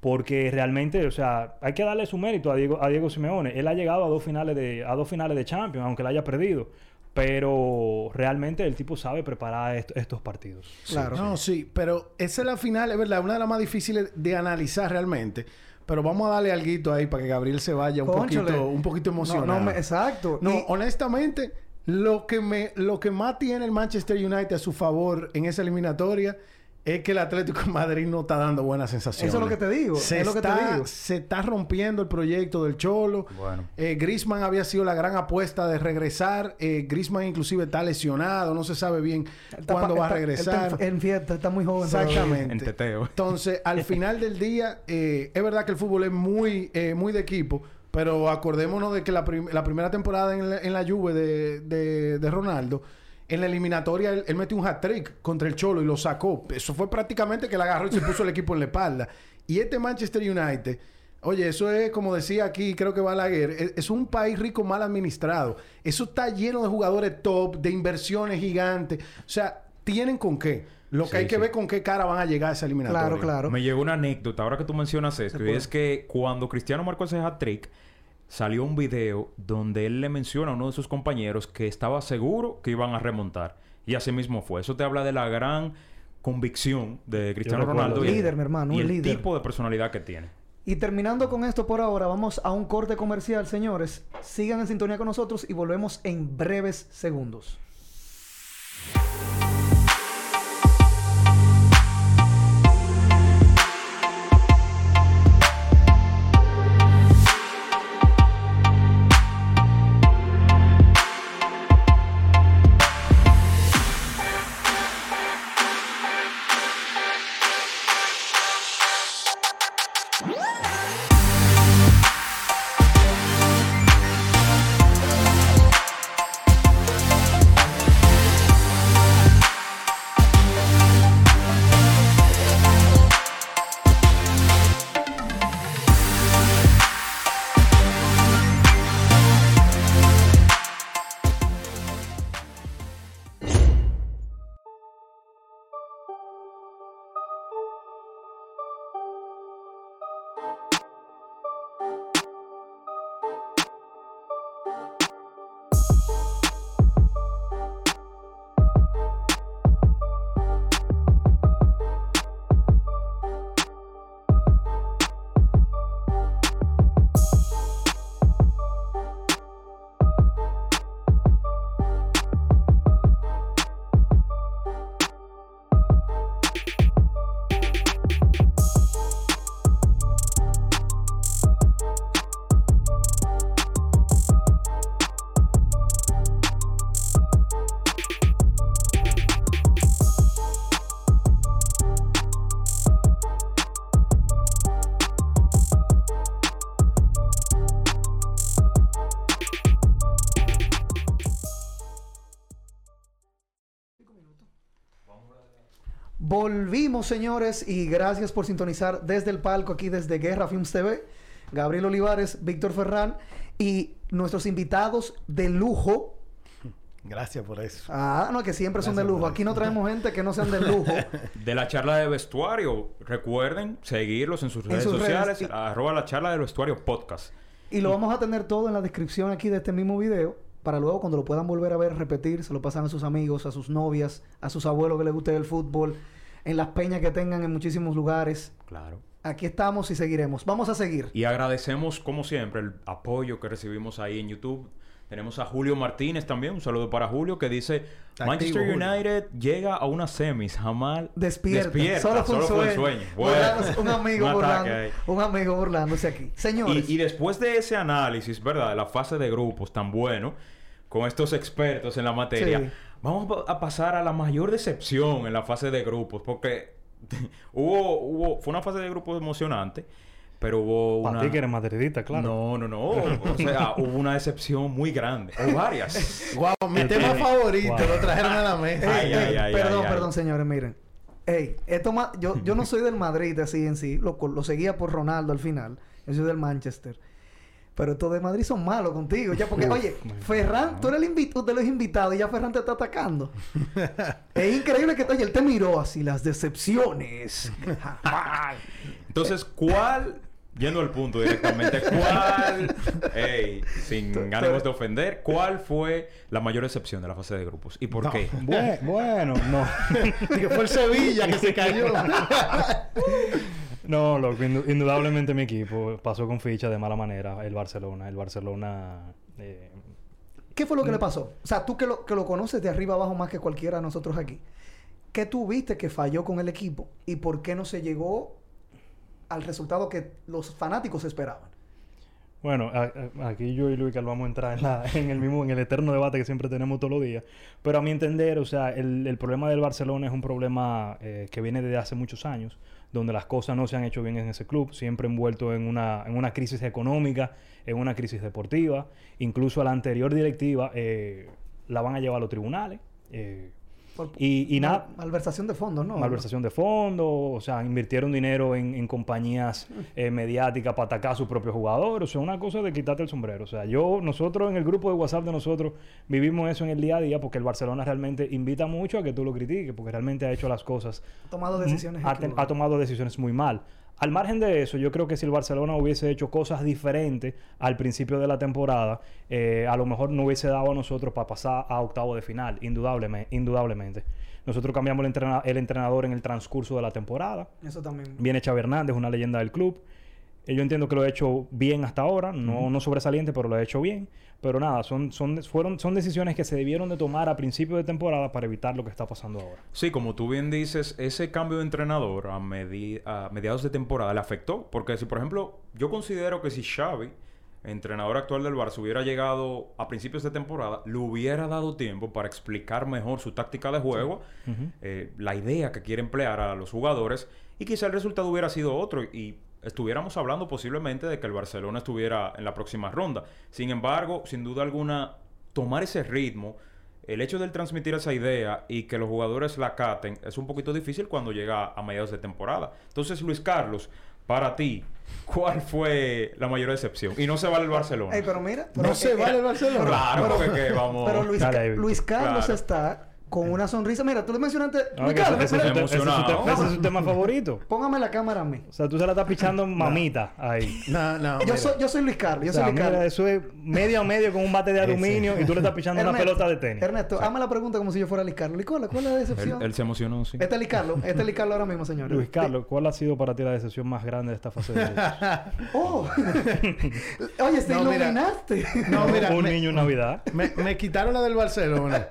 Porque realmente, o sea, hay que darle su mérito a Diego, a Diego Simeone. Él ha llegado a dos finales de, a dos finales de Champions, aunque la haya perdido. Pero realmente el tipo sabe preparar est- estos partidos. Claro. No, sí, pero esa es la final, es verdad, una de las más difíciles de analizar realmente. Pero vamos a darle algo ahí para que Gabriel se vaya un poquito, un poquito No, emocionado. no me- exacto. No, Y- honestamente, lo que me, lo que más tiene el Manchester United a su favor en esa eliminatoria es que el Atlético de Madrid no está dando buenas sensaciones. Eso es lo que te digo, Se, es lo que te está, digo. se está rompiendo el proyecto del Cholo. Bueno. Eh, Griezmann había sido la gran apuesta de regresar. Eh, Griezmann inclusive está lesionado. No se sabe bien Está cuándo pa- va a está- regresar. Está en, en fiesta, está muy joven. Exactamente. En teteo. (laughs) Entonces, al final del día, eh, es verdad que el fútbol es muy, eh, muy de equipo, pero acordémonos de que la, prim- la primera temporada en la, en la Juve de, de- de Ronaldo, en la eliminatoria, él, él metió un hat-trick contra el Cholo y lo sacó. Eso fue prácticamente que le agarró y se puso el equipo en la espalda. Y este Manchester United... Oye, eso es como decía aquí, creo que Balaguer, es, es un país rico mal administrado. Eso está lleno de jugadores top, de inversiones gigantes. O sea, tienen con qué. Lo que Sí, hay que sí. ver con qué cara van a llegar a esa eliminatoria. Claro, claro. Me llegó una anécdota ahora que tú mencionas esto. Y es que cuando Cristiano marcó ese hat-trick, salió un video donde él le menciona a uno de sus compañeros que estaba seguro que iban a remontar. Y así mismo fue. Eso te habla de la gran convicción de Cristiano. Ronaldo. y Líder, mi hermano, Y un el líder. tipo de personalidad que tiene. Y terminando con esto por ahora, vamos a un corte comercial, señores. Sigan en sintonía con nosotros y volvemos en breves segundos. Volvimos, señores, y gracias por sintonizar desde el palco aquí desde Guerra Films TV. Gabriel Olivares, Víctor Ferrán y nuestros invitados de lujo. Gracias por eso. Ah, no, que siempre son de Gracias lujo. Aquí no traemos gente que no sean de lujo. (laughs) De la charla de vestuario, recuerden seguirlos en sus En redes sus redes. sociales, Y- arroba la charla de vestuario podcast. Y lo vamos a tener todo en la descripción aquí de este mismo video. Para luego, cuando lo puedan volver a ver, repetir, se lo pasan a sus amigos, a sus novias, a sus abuelos que les guste el fútbol, en las peñas que tengan en muchísimos lugares. Claro. Aquí estamos y seguiremos. Vamos a seguir. Y agradecemos, como siempre, el apoyo que recibimos ahí en YouTube. Tenemos a Julio Martínez también, un saludo para Julio, que dice: Activo, Manchester Julio. United llega a unas semis, jamás Despierta. Solo fue un sueño. Burlándose- (laughs) un amigo burlando, un amigo burlándose aquí. Señores, Y, y después de ese análisis, ¿verdad? La fase de grupos tan bueno, con estos expertos en la materia, Sí. Vamos a pasar a la mayor decepción en la fase de grupos, porque (laughs) hubo, hubo, fue una fase de grupos emocionante, pero hubo Para una... ti que eres madridista, claro. No, no, no. O sea, (laughs) hubo una decepción muy grande. O varias. (laughs) Guau, mi El tema favorito Guau. lo trajeron a la mesa. Ay, ay, ay, perdón, ay, ay. perdón, señores, miren. Ey, esto ma- yo, yo no soy del Madrid así en sí, lo, lo seguía por Ronaldo al final. Yo soy del Manchester. Pero estos de Madrid son malos contigo, ya porque, Uf, oye, Ferran, tú eres el invitado de los invitados y ya Ferran te está atacando. es increíble que, oye, él te miró así, las decepciones. Entonces, ¿cuál... Yendo al punto directamente, ¿cuál... Ey, sin ánimos de ofender, ¿cuál fue la mayor decepción de la fase de grupos? ¿Y por No. qué? (laughs) Bue- bueno, no. (laughs) que fue el Sevilla que se cayó. (laughs) No, loco, indu- indudablemente mi equipo pasó con ficha de mala manera. El Barcelona. El Barcelona. eh, ¿Qué fue lo que le pasó? O sea, tú que lo, que lo conoces de arriba abajo más que cualquiera de nosotros aquí. ¿Qué tú viste que falló con el equipo? ¿Y por qué no se llegó al resultado que los fanáticos esperaban? bueno, a- a- aquí yo y Luis Carlos vamos a entrar en, la- en el mismo, en el eterno debate que siempre tenemos todos los días. Pero a mi entender, o sea, el, el problema del Barcelona es un problema eh, que viene desde hace muchos años, donde las cosas no se han hecho bien en ese club, siempre envuelto en una, en una crisis económica, en una crisis deportiva. Incluso a la anterior directiva eh, la van a llevar a los tribunales. eh, Por- y, y nada, Mal- malversación de fondos, ¿no? malversación de fondos, o sea, invirtieron dinero en, en compañías eh, mediáticas para atacar a sus propios jugadores, o sea, una cosa de quitarte el sombrero. O sea, yo, nosotros en el grupo de WhatsApp de nosotros vivimos eso en el día a día porque el Barcelona realmente invita mucho a que tú lo critiques, porque realmente ha hecho las cosas, Ha tomado decisiones ha, ha tomado decisiones muy mal. Al margen de eso, yo creo que si el Barcelona hubiese hecho cosas diferentes al principio de la temporada, eh, a lo mejor no hubiese dado a nosotros para pasar a octavo de final, indudablemente. indudablemente. Nosotros cambiamos el, entrena- el entrenador en el transcurso de la temporada. Eso también. Viene Xavi Hernández, una leyenda del club. Eh, Yo entiendo que lo he hecho bien hasta ahora, no, no sobresaliente, pero lo he hecho bien. Pero nada, son, son, fueron, son decisiones que se debieron de tomar a principio de temporada para evitar lo que está pasando ahora. Sí, como tú bien dices, ese cambio de entrenador a, medi- a mediados de temporada le afectó. Porque si, por ejemplo, yo considero que si Xavi, entrenador actual del Barça, hubiera llegado a principios de temporada, le hubiera dado tiempo para explicar mejor su táctica de juego, Ujú. eh, la idea que quiere emplear a los jugadores, y quizá el resultado hubiera sido otro. Y estuviéramos hablando posiblemente de que el Barcelona estuviera en la próxima ronda. Sin embargo, sin duda alguna, tomar ese ritmo, el hecho de él transmitir esa idea y que los jugadores la caten es un poquito difícil cuando llega a mediados de temporada. Entonces, Luis Carlos, para ti, ¿cuál fue la mayor decepción? Y no se vale el Barcelona. Ey, pero mira. No pero- se eh, vale el Barcelona. Claro, pero- porque que vamos... Pero Luis, Dale. Luis Carlos Claro. está con una sonrisa. Mira, tú le mencionaste. Que Carlos, ese, ese es su tema favorito. póngame la cámara a mí. O sea, tú se la estás pichando (laughs) mamita ahí. No, no. Yo mira. soy, yo soy Luis Carlos. Yo O sea, soy Luis mira, Carlos. eso es medio a medio con un bate de aluminio y tú le estás pichando una Ernesto, pelota de tenis. Ernesto, hazme la pregunta como si yo fuera Luis Carlos. Licola, ¿cuál es la Él, decepción? él se emocionó, sí. Este es Luis Carlos. Este es Luis Carlos ahora mismo, señores. Luis Carlos, ¿cuál ha sido para ti la decepción más grande de esta fase de? (laughs) Oh. (laughs) Oye, te mira. iluminaste. No, mira, un niño en Navidad. Me, me quitaron la del Barcelona.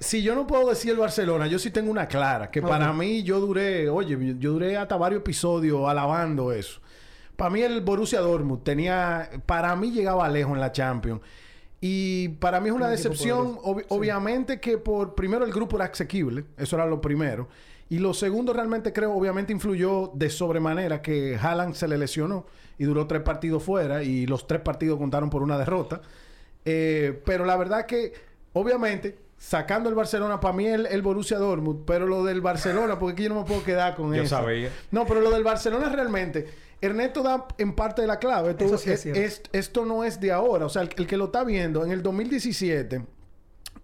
Si yo no puedo decir el Barcelona, yo sí tengo una clara. Que para Ok. mí yo duré, oye, yo duré hasta varios episodios alabando eso. Para mí el Borussia Dortmund tenía, para mí llegaba lejos en la Champions. Y para mí es una Un decepción, poderoso. obvi- obviamente que por primero el grupo era asequible, eso era lo primero. Y lo segundo realmente creo, obviamente influyó de sobremanera que Haaland se le lesionó y duró tres partidos fuera y los tres partidos contaron por una derrota. Eh, pero la verdad que, obviamente, sacando el Barcelona, para mí el, el Borussia Dortmund, pero lo del Barcelona, porque aquí yo no me puedo quedar con (laughs) Yo eso. sabía. No, pero lo del Barcelona realmente, Ernesto da en parte de la clave. Tú- Eso sí es es- es- esto no es de ahora, o sea, el, el que lo está viendo, en el 2017,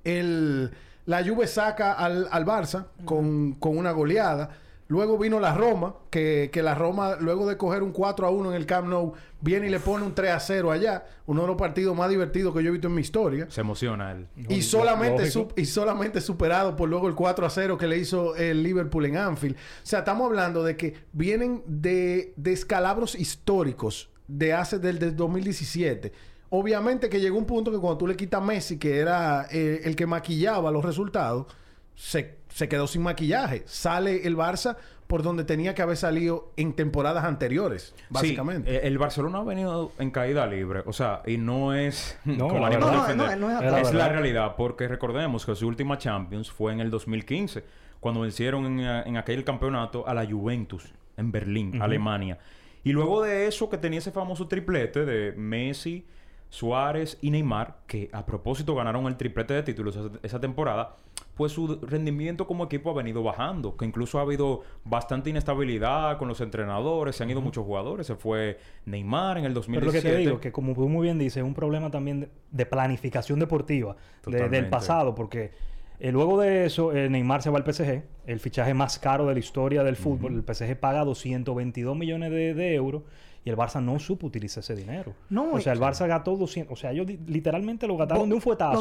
el, la Juve saca al, al Barça con, con una goleada. Luego vino la Roma, que, que la Roma, luego de coger un 4 a 1 en el Camp Nou, viene y le pone un 3 a 0 allá. Uno de los partidos más divertidos que yo he visto en mi historia. Se emociona él. Y solamente, su- y solamente superado por luego el 4 a 0 que le hizo el Liverpool en Anfield. O sea, estamos hablando de que vienen de, de escalabros históricos de hace del, del 2017. Obviamente que llegó un punto que cuando tú le quitas a Messi, que era eh, el que maquillaba los resultados, se, se quedó sin maquillaje. Sale el Barça por donde tenía que haber salido en temporadas anteriores, básicamente. Sí, eh, el Barcelona ha venido en caída libre. O sea, y no es... No, la No, no, no es Era es la realidad. Porque recordemos que su última Champions fue en el 2015. Cuando vencieron en, eh, en aquel campeonato a la Juventus. En Berlín, Alemania. Y luego de eso que tenía ese famoso triplete de Messi... Suárez y Neymar, que a propósito ganaron el triplete de títulos esa, esa temporada, pues su rendimiento como equipo ha venido bajando, que incluso ha habido bastante inestabilidad con los entrenadores, se han ido muchos jugadores, se fue Neymar en el Pero 2017. lo que te digo, que como tú muy bien dices, es un problema también de, planificación deportiva de- del pasado, porque eh, luego de eso, eh, Neymar se va al PSG, el fichaje más caro de la historia del fútbol. El PSG paga 222 millones de, de euros y el Barça no supo utilizar ese dinero. No, o sea, el Barça gastó 200, o sea, ellos literalmente lo gastaron de un fuetazo.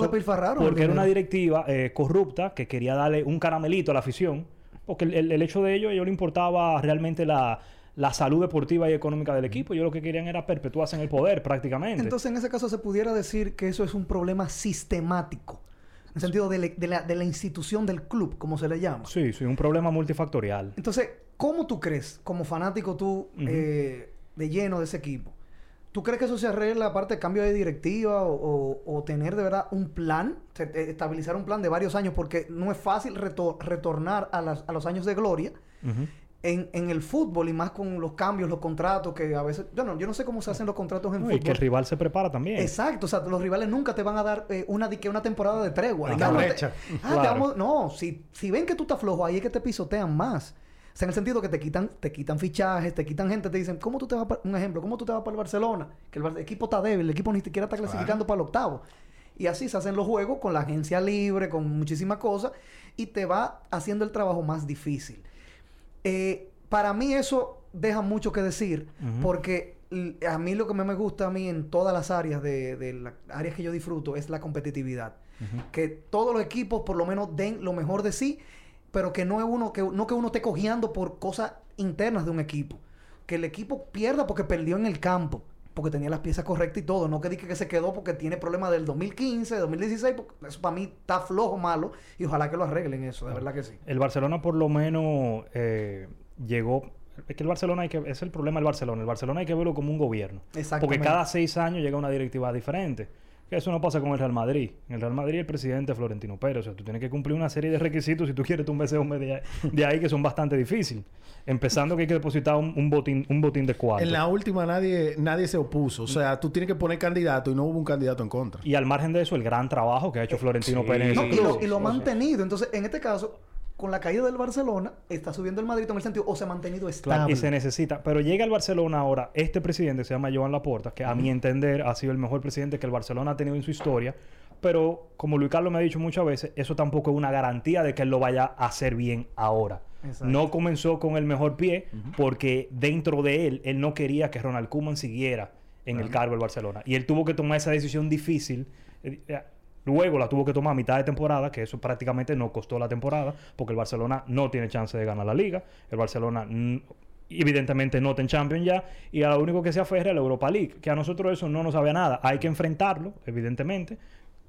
Porque era una directiva eh, corrupta que quería darle un caramelito a la afición. Porque el, el- el hecho de ello, a ellos le importaba realmente la, la salud deportiva y económica del equipo. Ellos lo que querían era perpetuarse en el poder prácticamente. Entonces, en ese caso, se pudiera decir que eso es un problema sistemático. En el sentido de, le- de la, de la institución del club, como se le llama. Sí, sí, un problema multifactorial. Entonces, ¿cómo tú crees, como fanático tú, eh, de lleno de ese equipo? ¿Tú crees que eso se arregla aparte de cambio de directiva o, o- o tener de verdad un plan, eh, estabilizar un plan de varios años? Porque no es fácil reto- retornar a, las- a los años de gloria Ujú. en, en el fútbol y más con los cambios, los contratos que a veces... Yo no, yo no sé cómo se hacen los contratos en No, y fútbol. que el rival se prepara también. Exacto, o sea, los rivales nunca te van a dar eh, una, una temporada de tregua. Ah, no, te- brecha. ah, te Claro. no, si, si ven que tú estás flojo, ahí es que te pisotean más. O sea, en el sentido que te quitan, te quitan fichajes, te quitan gente, te dicen, ¿cómo tú te vas para, un ejemplo, ¿cómo tú te vas para el Barcelona? Que el, Bar- equipo está débil, el equipo ni siquiera está clasificando para el octavo. Y así se hacen los juegos con la agencia libre, con muchísimas cosas, y te va haciendo el trabajo más difícil. Eh, para mí eso deja mucho que decir, Ujú. porque l- a mí lo que más me gusta a mí en todas las áreas de, de las áreas que yo disfruto es la competitividad. Que todos los equipos por lo menos den lo mejor de sí, pero que no es uno que no que uno esté cojeando por cosas internas de un equipo. Que el equipo pierda porque perdió en el campo, porque tenía las piezas correctas y todo, no que diga que se quedó porque tiene problemas del 2015, 2016, porque eso para mí está flojo, malo, y ojalá que lo arreglen eso, de verdad que sí. El Barcelona por lo menos eh, llegó... Es que el Barcelona hay que... Es el problema del Barcelona. El Barcelona hay que verlo como un gobierno. Porque Exactamente. cada seis años llega una directiva diferente. Que eso no pasa con el Real Madrid. En el Real Madrid el presidente es Florentino Pérez. O sea, tú tienes que cumplir una serie de requisitos si tú quieres un ese hombre de, de ahí que son bastante difíciles. Empezando que hay que depositar un, un botín un botín de cuatro. En la última nadie, nadie se opuso. O sea, tú tienes que poner candidato y no hubo un candidato en contra. Y al margen de eso, el gran trabajo que ha hecho Florentino sí. Pérez. en No, y lo, y lo ha mantenido. Entonces, en este caso, con la caída del Barcelona, está subiendo el Madrid en el sentido, o se ha mantenido Claro, estable. y se necesita. Pero llega al Barcelona ahora este presidente, se llama Joan Laporta, que a mi entender ha sido el mejor presidente que el Barcelona ha tenido en su historia. Pero, como Luis Carlos me ha dicho muchas veces, eso tampoco es una garantía de que él lo vaya a hacer bien ahora. Exacto. No comenzó con el mejor pie porque dentro de él, él no quería que Ronald Koeman siguiera en el cargo del Barcelona. Y él tuvo que tomar esa decisión difícil. Luego la tuvo que tomar a mitad de temporada, que eso prácticamente no costó la temporada, porque el Barcelona no tiene chance de ganar la liga. El Barcelona mm, evidentemente no está en Champions ya. Y a lo único que se aferra es la Europa League, que a nosotros eso no nos sabe a nada. Hay que enfrentarlo, evidentemente,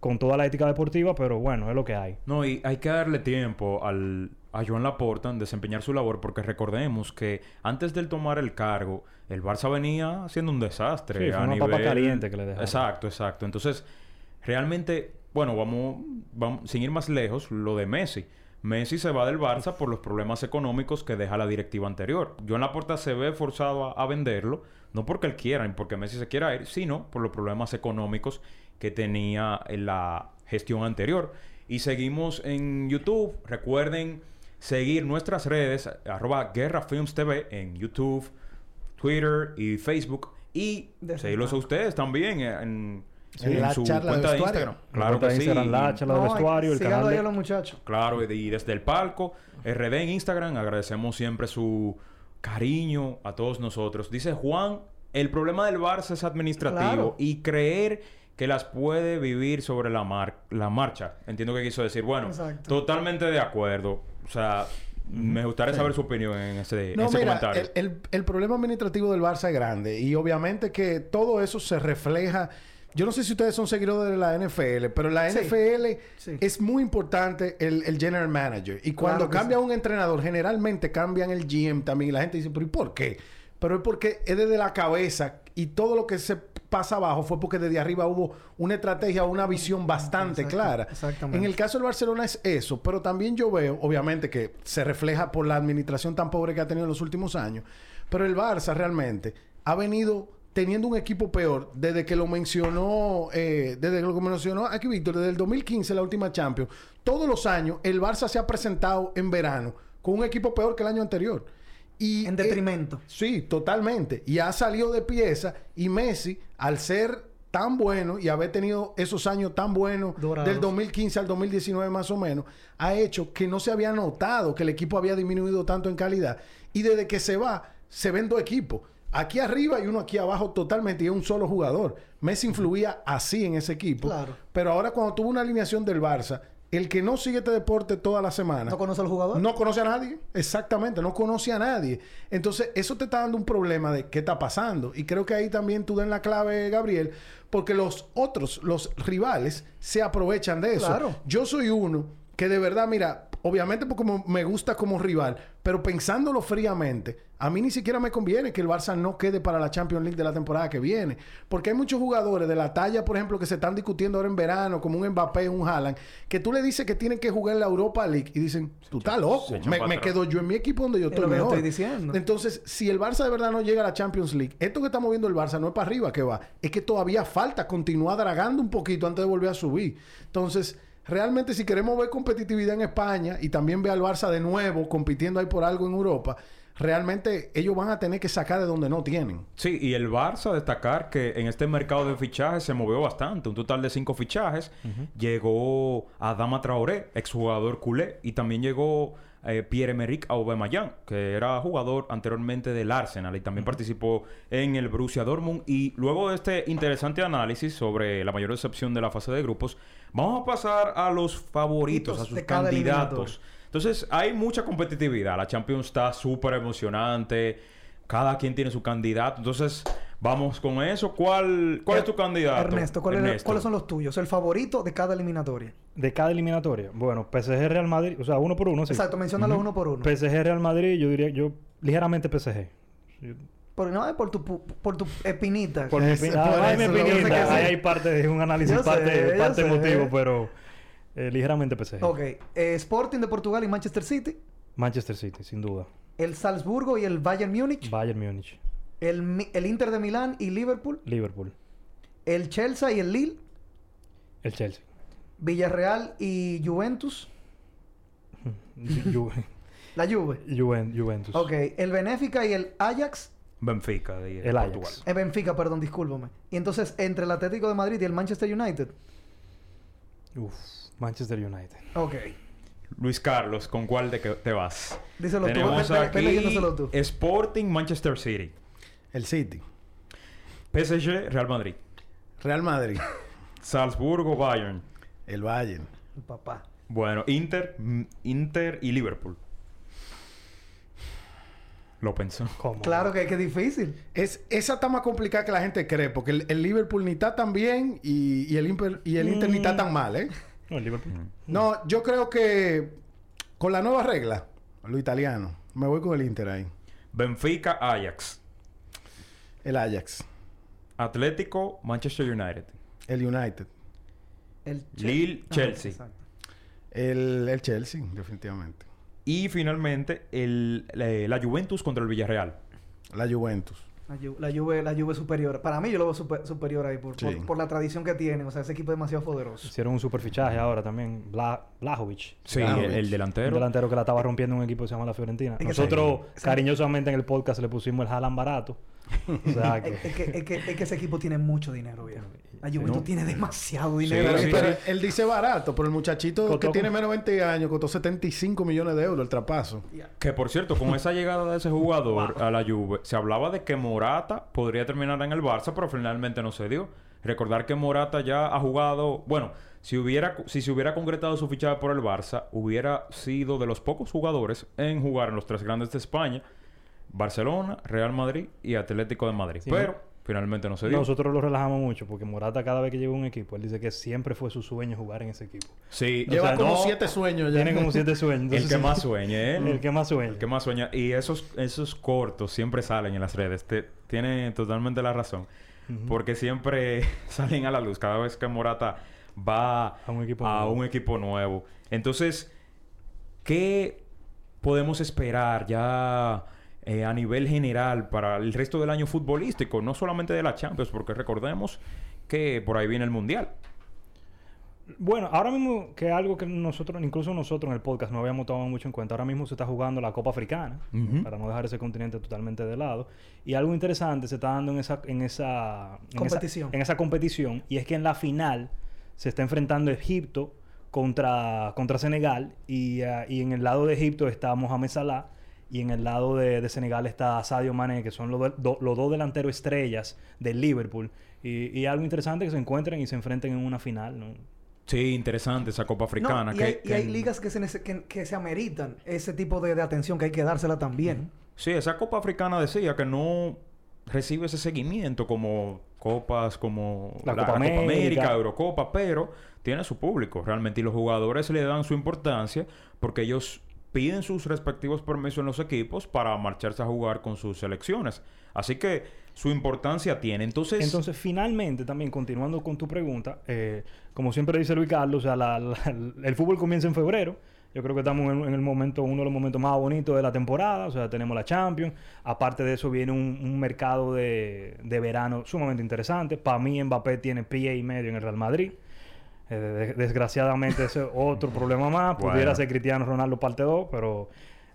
con toda la ética deportiva, pero bueno, es lo que hay. No, y hay que darle tiempo al, a Joan Laporta en desempeñar su labor, porque recordemos que antes de él tomar el cargo, el Barça venía haciendo un desastre. Sí, fue a una papa caliente que le dejaron. Exacto, exacto. Entonces, realmente, bueno, vamos, vamos, sin ir más lejos, lo de Messi. Messi se va del Barça por los problemas económicos que deja la directiva anterior. Joan Laporta se ve forzado a, a venderlo, no porque él quiera, ni porque Messi se quiera ir, sino por los problemas económicos que tenía en la gestión anterior. Y seguimos en YouTube. Recuerden seguir nuestras redes, arroba Guerra Films TV en YouTube, Twitter y Facebook. Y seguirlos a ustedes también en, En la su charla de cuenta de vestuario. Instagram. Claro que de sí. Instagram, la Y- charla de No, vestuario, el canal de... a los muchachos. Claro, y y desde el palco, RD en Instagram, agradecemos siempre su cariño a todos nosotros. Dice Juan, el problema del Barça es administrativo Claro. y creer que las puede vivir sobre la, mar- la marcha. Entiendo que quiso decir. Bueno, Exacto. totalmente de acuerdo. O sea, me gustaría saber su opinión en ese, en No, ese mira, comentario. el, el- el problema administrativo del Barça es grande y obviamente que todo eso se refleja. Yo no sé si ustedes son seguidores de la NFL, pero en la Sí. NFL Sí. es muy importante el, el general manager. Y cuando Claro cambia sí. un entrenador, generalmente cambian el GM también. Y la gente dice, ¿pero y por qué? Pero es porque es desde la cabeza y todo lo que se pasa abajo fue porque desde arriba hubo una estrategia, una visión bastante Exacto, clara. exactamente. En el caso del Barcelona es eso, pero también yo veo, obviamente, que se refleja por la administración tan pobre que ha tenido en los últimos años, pero el Barça realmente ha venido teniendo un equipo peor desde que lo mencionó, eh, desde que lo mencionó aquí Víctor, desde el 2015, la última Champions. Todos los años el Barça se ha presentado en verano con un equipo peor que el año anterior. Y, En eh, detrimento. Sí, totalmente. Y ha salido de pieza y Messi, al ser tan bueno y haber tenido esos años tan buenos Dorados. del 2015 al 2019 más o menos, ha hecho que no se había notado que el equipo había disminuido tanto en calidad. Y desde que se va, se ven dos equipos. Aquí arriba y uno aquí abajo totalmente y es un solo jugador. Messi influía así en ese equipo. Claro. Pero ahora cuando tuvo una alineación del Barça, el que no sigue este deporte toda la semana... ¿No conoce al jugador? No conoce a nadie, exactamente, no conoce a nadie. Entonces, eso te está dando un problema de qué está pasando. Y creo que ahí también tú den la clave, Gabriel, porque los otros, los rivales, se aprovechan de eso. Claro. Yo soy uno que de verdad, mira, obviamente porque me gusta como rival, pero pensándolo fríamente, a mí ni siquiera me conviene que el Barça no quede para la Champions League de la temporada que viene. Porque hay muchos jugadores de la talla, por ejemplo, que se están discutiendo ahora en verano, como un Mbappé, un Haaland, que tú le dices que tienen que jugar en la Europa League y dicen, tú estás loco, me, me quedo yo en mi equipo donde yo Es estoy mejor. estoy diciendo. Entonces, si el Barça de verdad no llega a la Champions League, esto que estamos viendo el Barça no es para arriba que va, es que todavía falta continuar dragando un poquito antes de volver a subir. Entonces, realmente si queremos ver competitividad en España y también ver al Barça de nuevo compitiendo ahí por algo en Europa, realmente ellos van a tener que sacar de donde no tienen. Sí, y el Barça, destacar que en este mercado de fichajes se movió bastante. Un total de cinco fichajes. Llegó Adama Traoré, exjugador culé. Y también llegó eh, Pierre-Emerick Aubameyang, que era jugador anteriormente del Arsenal. Y también participó en el Borussia Dortmund. Y luego de este interesante análisis sobre la mayor decepción de la fase de grupos, vamos a pasar a los favoritos, a sus candidatos. Entonces, hay mucha competitividad. La Champions está súper emocionante. Cada quien tiene su candidato. Entonces, vamos con eso. ¿Cuál, cuál es tu candidato? Ernesto, ¿cuál es- Ernesto. ¿cuáles son los tuyos? El favorito de cada eliminatoria. De cada eliminatoria. Bueno, PSG Real Madrid, o sea, uno por uno, sí. Exacto, menciónalos uno por uno. PSG Real Madrid, yo diría, yo ligeramente PSG. Yo- Por, no, por tu, por tu espinita. Por mi Ah, sí. Ahí hay parte de un análisis, Yo sé, parte, parte sé. emotivo, pero eh, ligeramente PSG. Ok. eh, Sporting de Portugal y Manchester City. Manchester City, sin duda. El Salzburgo y el Bayern Múnich. Bayern Múnich. El, el Inter de Milán y Liverpool. Liverpool. El Chelsea y el Lille. El Chelsea. Villarreal y Juventus. (laughs) Ju- La Juve. Juven- Juventus. Ok. El Benfica y el Ajax. Benfica de El Ajax. Portugal. El Benfica, perdón, discúlpame. Y entonces, entre el Atlético de Madrid y el Manchester United. Uf, Manchester United. Ok. Luis Carlos, ¿con cuál de que te vas? Díselo tú. Tenemos ve aquí leyéndoselo tú. Sporting Manchester City. El City, PSG Real Madrid. Real Madrid, Salzburgo Bayern. el Bayern. El papá. Bueno, Inter, mm, Inter y Liverpool. Lo pensó. ¿Cómo? Claro que, que es difícil. Es, esa está más complicada que la gente cree, porque el, el Liverpool ni está tan bien y, y el, Imper- y el Inter ni está tan mal, ¿eh? No, el Liverpool. No, yo creo que con la nueva regla, lo italiano, me voy con el Inter ahí. Benfica Ajax. El Ajax, Atlético Manchester United. el United, El Lille, Ajá, Chelsea. el, el Chelsea, definitivamente. Y finalmente el, la, la Juventus contra el Villarreal. La Juventus. La Juve, la Juve, la Juve superior. Para mí yo lo veo super- superior ahí por, Sí. por, por la tradición que tienen. O sea, ese equipo es demasiado poderoso. Hicieron un super fichaje ahora también. Bla Blajovic. Sí, el, el delantero. delantero que la estaba rompiendo en un equipo que se llama la Fiorentina. Nosotros sí. cariñosamente en el podcast le pusimos el Haaland barato. O sea Es, que... es que, es, que, es que ese equipo tiene mucho dinero, viejo. La Juventus No. tiene demasiado Sí, dinero. Pero, sí, pero sí. él dice barato, pero el muchachito Costó que tiene menos de 20 años costó 75 millones de euros el traspaso. Que por cierto, con esa llegada de ese jugador a la Juve, se hablaba de que Morata podría terminar en el Barça, pero finalmente no se dio. Recordar que Morata ya ha jugado, bueno, si hubiera si se hubiera concretado su fichaje por el Barça, hubiera sido de los pocos jugadores en jugar en los tres grandes de España, Barcelona, Real Madrid y Atlético de Madrid. Sí, pero finalmente no se dio. Nosotros lo relajamos mucho porque Morata cada vez que llega a un equipo, él dice que siempre fue su sueño jugar en ese equipo. Sí, Lleva sea, como no- siete sueños ya. Tiene como siete sueños. el Entonces, que sí, más sueña, ¿eh? El que más sueña. El que más sueña. Y esos, esos cortos siempre salen en las redes. Te- tiene totalmente la razón. Ujú. Porque siempre (laughs) salen a la luz cada vez que Morata va A un equipo a nuevo. un equipo nuevo. Entonces, ¿qué podemos esperar ya eh, a nivel general para el resto del año futbolístico? No solamente de la Champions, porque recordemos que por ahí viene el Mundial. Bueno, ahora mismo que algo que nosotros, incluso nosotros en el podcast no habíamos tomado mucho en cuenta, ahora mismo se está jugando la Copa Africana, Ujú. para no dejar ese continente totalmente de lado. Y algo interesante se está dando en esa, en esa en esa- Competición. en esa competición, y es que en la final se está enfrentando Egipto contra, contra Senegal, y, ah, y en el lado de Egipto está Mohamed Salah, y en el lado de, de Senegal está Sadio Mané, que son los, de- do- los dos delanteros estrellas del Liverpool. Y, y algo interesante que se encuentren y se enfrenten en una final, ¿no? Sí, interesante esa Copa Africana. No, y, que- hay, y que hay en- ligas que se, que, que se ameritan ese tipo de, de atención que hay que dársela también. Sí, esa Copa Africana decía que no recibe ese seguimiento como copas como La Copa América. Eurocopa, pero tiene su público realmente y los jugadores le dan su importancia porque ellos piden sus respectivos permisos en los equipos para marcharse a jugar con sus selecciones. Así que su importancia tiene. Entonces, Entonces, finalmente, también continuando con tu pregunta, eh, como siempre dice Luis Carlos, o sea, la- la- el fútbol comienza en febrero. Yo creo que estamos en, en el momento, uno de los momentos más bonitos de la temporada. O sea, tenemos la Champions. Aparte de eso, viene un, un mercado de, de verano sumamente interesante. Para mí, Mbappé tiene pie y medio en el Real Madrid. Eh, de- desgraciadamente, ese es otro problema más. Pudiera Bueno. ser Cristiano Ronaldo parte 2, pero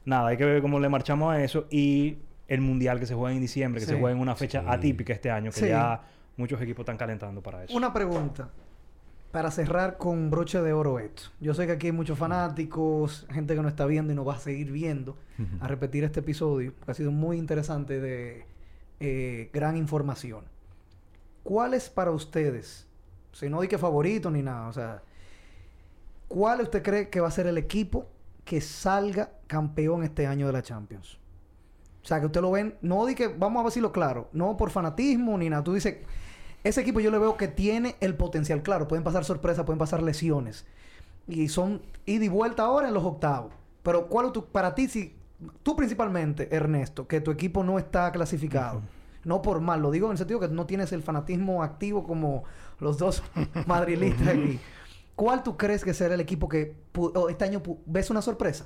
nada, hay que ver cómo le marchamos a eso. Y el Mundial que se juega en diciembre, que Sí. se juega en una fecha Sí. atípica este año, que Sí. ya muchos equipos están calentando para eso. Una pregunta. Para cerrar con broche de oro esto. Yo sé que aquí hay muchos fanáticos, gente que no está viendo y no va a seguir viendo a repetir este episodio, que ha sido muy interesante de eh, gran información. ¿Cuál es para ustedes, si no di que favorito ni nada, o sea, cuál usted cree que va a ser el equipo que salga campeón este año de la Champions? O sea, que usted lo ven, no di que, vamos a decirlo claro, no por fanatismo ni nada. Tú dices, ese equipo yo le veo que tiene el potencial, claro, pueden pasar sorpresas, pueden pasar lesiones. Y son ida y vuelta ahora en los octavos. Pero ¿cuál tu, para ti, si tú principalmente, Ernesto, que tu equipo no está clasificado? No por mal, lo digo en el sentido que no tienes el fanatismo activo como los dos (laughs) madrilistas aquí. ¿Cuál tú crees que será el equipo que pu- o este año ves una sorpresa?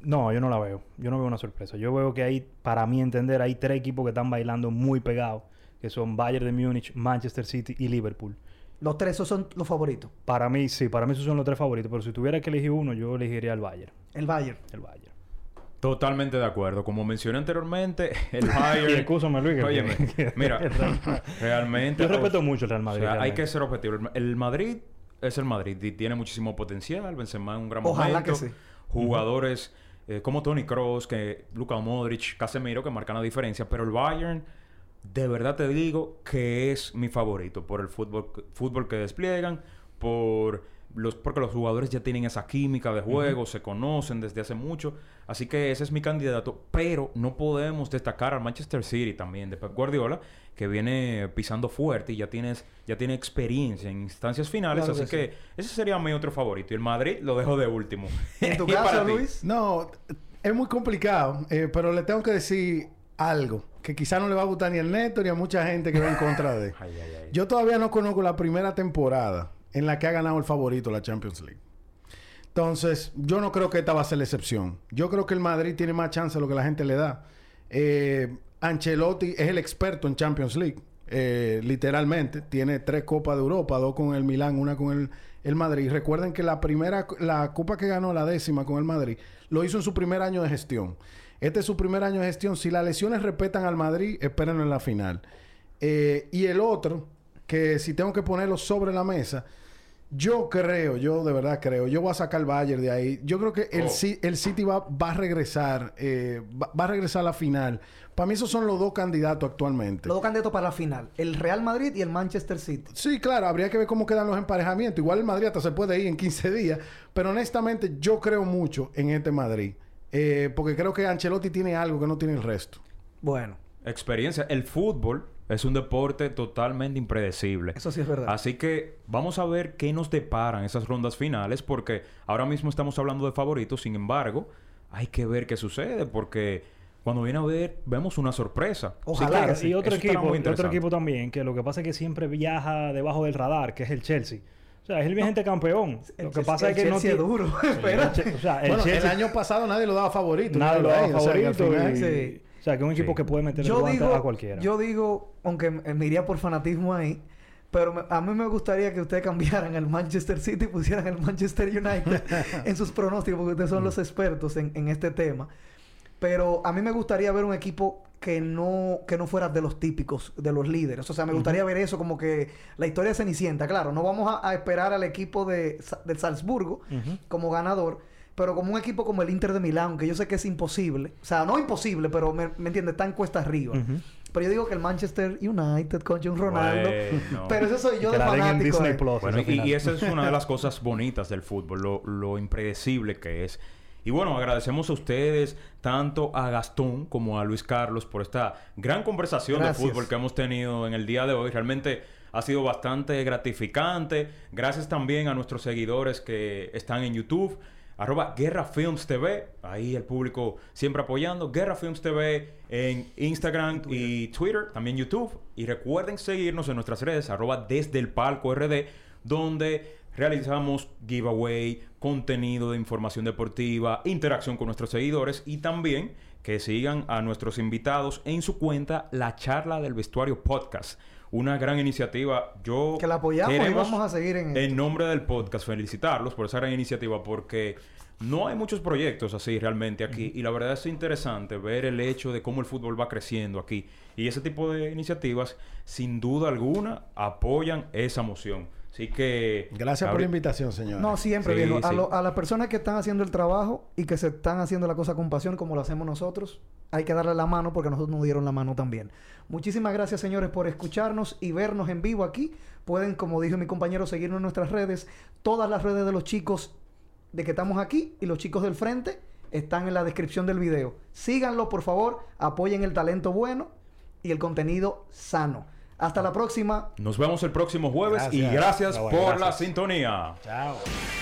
No, yo no la veo. Yo no veo una sorpresa. Yo veo que hay, para mi entender, hay tres equipos que están bailando muy pegados, que son Bayern de Múnich, Manchester City y Liverpool. Los tres esos son los favoritos. Para mí, sí, para mí esos son los tres favoritos, pero si tuviera que elegir uno, yo elegiría el Bayern. El Bayern. El Bayern. Totalmente de acuerdo. Como mencioné anteriormente, (laughs) el Bayern... escúchame, Luis. que- Óyeme, mira, realmente... Yo respeto o- mucho el Real Madrid. O sea, hay que ser objetivo. El- Madrid es el Madrid y tiene muchísimo potencial. Benzema en un gran Ojalá momento. que sí. Jugadores eh, como Tony Kroos, que Luka Modric, Casemiro que marcan la diferencia, pero el Bayern de verdad te digo que es mi favorito por el fútbol fútbol que despliegan, por los porque los jugadores ya tienen esa química de juego, se conocen desde hace mucho, así que ese es mi candidato, pero no podemos destacar al Manchester City también de Pep Guardiola que viene pisando fuerte y ya tienes ya tiene experiencia en instancias finales, Claro así que que, ese sería mi otro favorito y el Madrid lo dejo de último. (laughs) ¿En tu (laughs) ¿Y para caso? Luis? No, es muy complicado, eh, pero le tengo que decir algo que quizá no le va a gustar ni al Neto ni a mucha gente que va en contra de. (laughs) Ay, ay, ay. Yo todavía no conozco la primera temporada en la que ha ganado el favorito la Champions League. Entonces, yo no creo que esta va a ser la excepción. Yo creo que el Madrid tiene más chance de lo que la gente le da. Eh, Ancelotti es el experto en Champions League, eh, literalmente. Tiene tres Copas de Europa, dos con el Milán, una con el, el Madrid. Recuerden que la primera, la Copa que ganó, la décima con el Madrid, lo hizo en su primer año de gestión. Este es su primer año de gestión. Si las lesiones respetan al Madrid, espérenlo en la final. Eh, y el otro, que si tengo que ponerlo sobre la mesa, yo creo, yo de verdad creo, yo voy a sacar el Bayern de ahí. Yo creo que el, Oh. El City va, va a regresar, eh, va, va a regresar a la final. Para mí esos son los dos candidatos actualmente. Los dos candidatos para la final. El Real Madrid y el Manchester City. Sí, claro, habría que ver cómo quedan los emparejamientos. Igual el Madrid hasta se puede ir en 15 días. Pero honestamente yo creo mucho en este Madrid. Eh, porque creo que Ancelotti tiene algo que no tiene el resto. Bueno, Experiencia. El fútbol es un deporte totalmente impredecible. eso sí es verdad. Así que vamos a ver qué nos deparan esas rondas finales, porque ahora mismo estamos hablando de favoritos, sin embargo, hay que ver qué sucede, porque cuando viene a ver, vemos una sorpresa. Ojalá sí. Y otro eso equipo, y otro equipo también, que lo que pasa es que siempre viaja debajo del radar, que es el Chelsea. O sea, es el vigente campeón. El Lo que pasa es el que no Chelsea es tiene- duro. (laughs) El Espera. Che- O sea, el bueno, Chelsea el año pasado nadie lo daba favorito. nadie lo daba ahí, o sea, favorito. y- Sí. O sea, que es un equipo Sí. que puede meter Yo digo, a cualquiera. yo digo, aunque me iría por fanatismo ahí, pero me- a mí me gustaría que ustedes cambiaran el Manchester City y pusieran el Manchester United (laughs) en sus pronósticos, porque ustedes son los expertos en, en este tema. Pero a mí me gustaría ver un equipo que no, que no fuera de los típicos, de los líderes. O sea, me gustaría ver eso como que la historia de Cenicienta. Claro, no vamos a, a esperar al equipo de, del Salzburgo Ujú. como ganador, pero como un equipo como el Inter de Milán, que yo sé que es imposible. O sea, no imposible, pero me, me entiendes, está en cuesta arriba. Ujú. Pero yo digo que el Manchester United con John Ronaldo. Bueno. Pero eso soy yo que de en fanático. Disney eh. Plus. Bueno, y, y esa es una de las (laughs) cosas bonitas del fútbol, lo, lo impredecible que es. Y bueno, agradecemos a ustedes, tanto a Gastón como a Luis Carlos, por esta gran conversación Gracias. de fútbol que hemos tenido en el día de hoy. Realmente ha sido bastante gratificante. Gracias también a nuestros seguidores que están en YouTube. Arroba Guerra Films TV. Ahí el público siempre apoyando. Guerra Films TV en Instagram y Twitter. También YouTube. Y recuerden seguirnos en nuestras redes. Arroba desde el palco RD. Donde realizamos giveaway, contenido de información deportiva, interacción con nuestros seguidores. Y también que sigan a nuestros invitados en su cuenta La Charla del Vestuario Podcast. Una gran iniciativa. Yo Que la apoyamos y vamos a seguir en esto. en nombre del podcast, felicitarlos por esa gran iniciativa porque no hay muchos proyectos así realmente aquí y la verdad es interesante ver el hecho de cómo el fútbol va creciendo aquí y ese tipo de iniciativas sin duda alguna apoyan esa moción. Así que... Gracias por la invitación, señor. No, siempre, Sí, viejo. A, sí. lo- a las personas que están haciendo el trabajo y que se están haciendo la cosa con pasión como lo hacemos nosotros, hay que darle la mano porque nosotros nos dieron la mano también. Muchísimas gracias, señores, por escucharnos y vernos en vivo aquí. Pueden, como dijo mi compañero, seguirnos en nuestras redes. Todas las redes de los chicos de que estamos aquí y los chicos del frente están en la descripción del video. Síganlo, por favor. Apoyen el talento bueno y el contenido sano. Hasta la próxima. Nos vemos el próximo jueves y Gracias. gracias Ah, bueno, por la gracias. sintonía. Chao.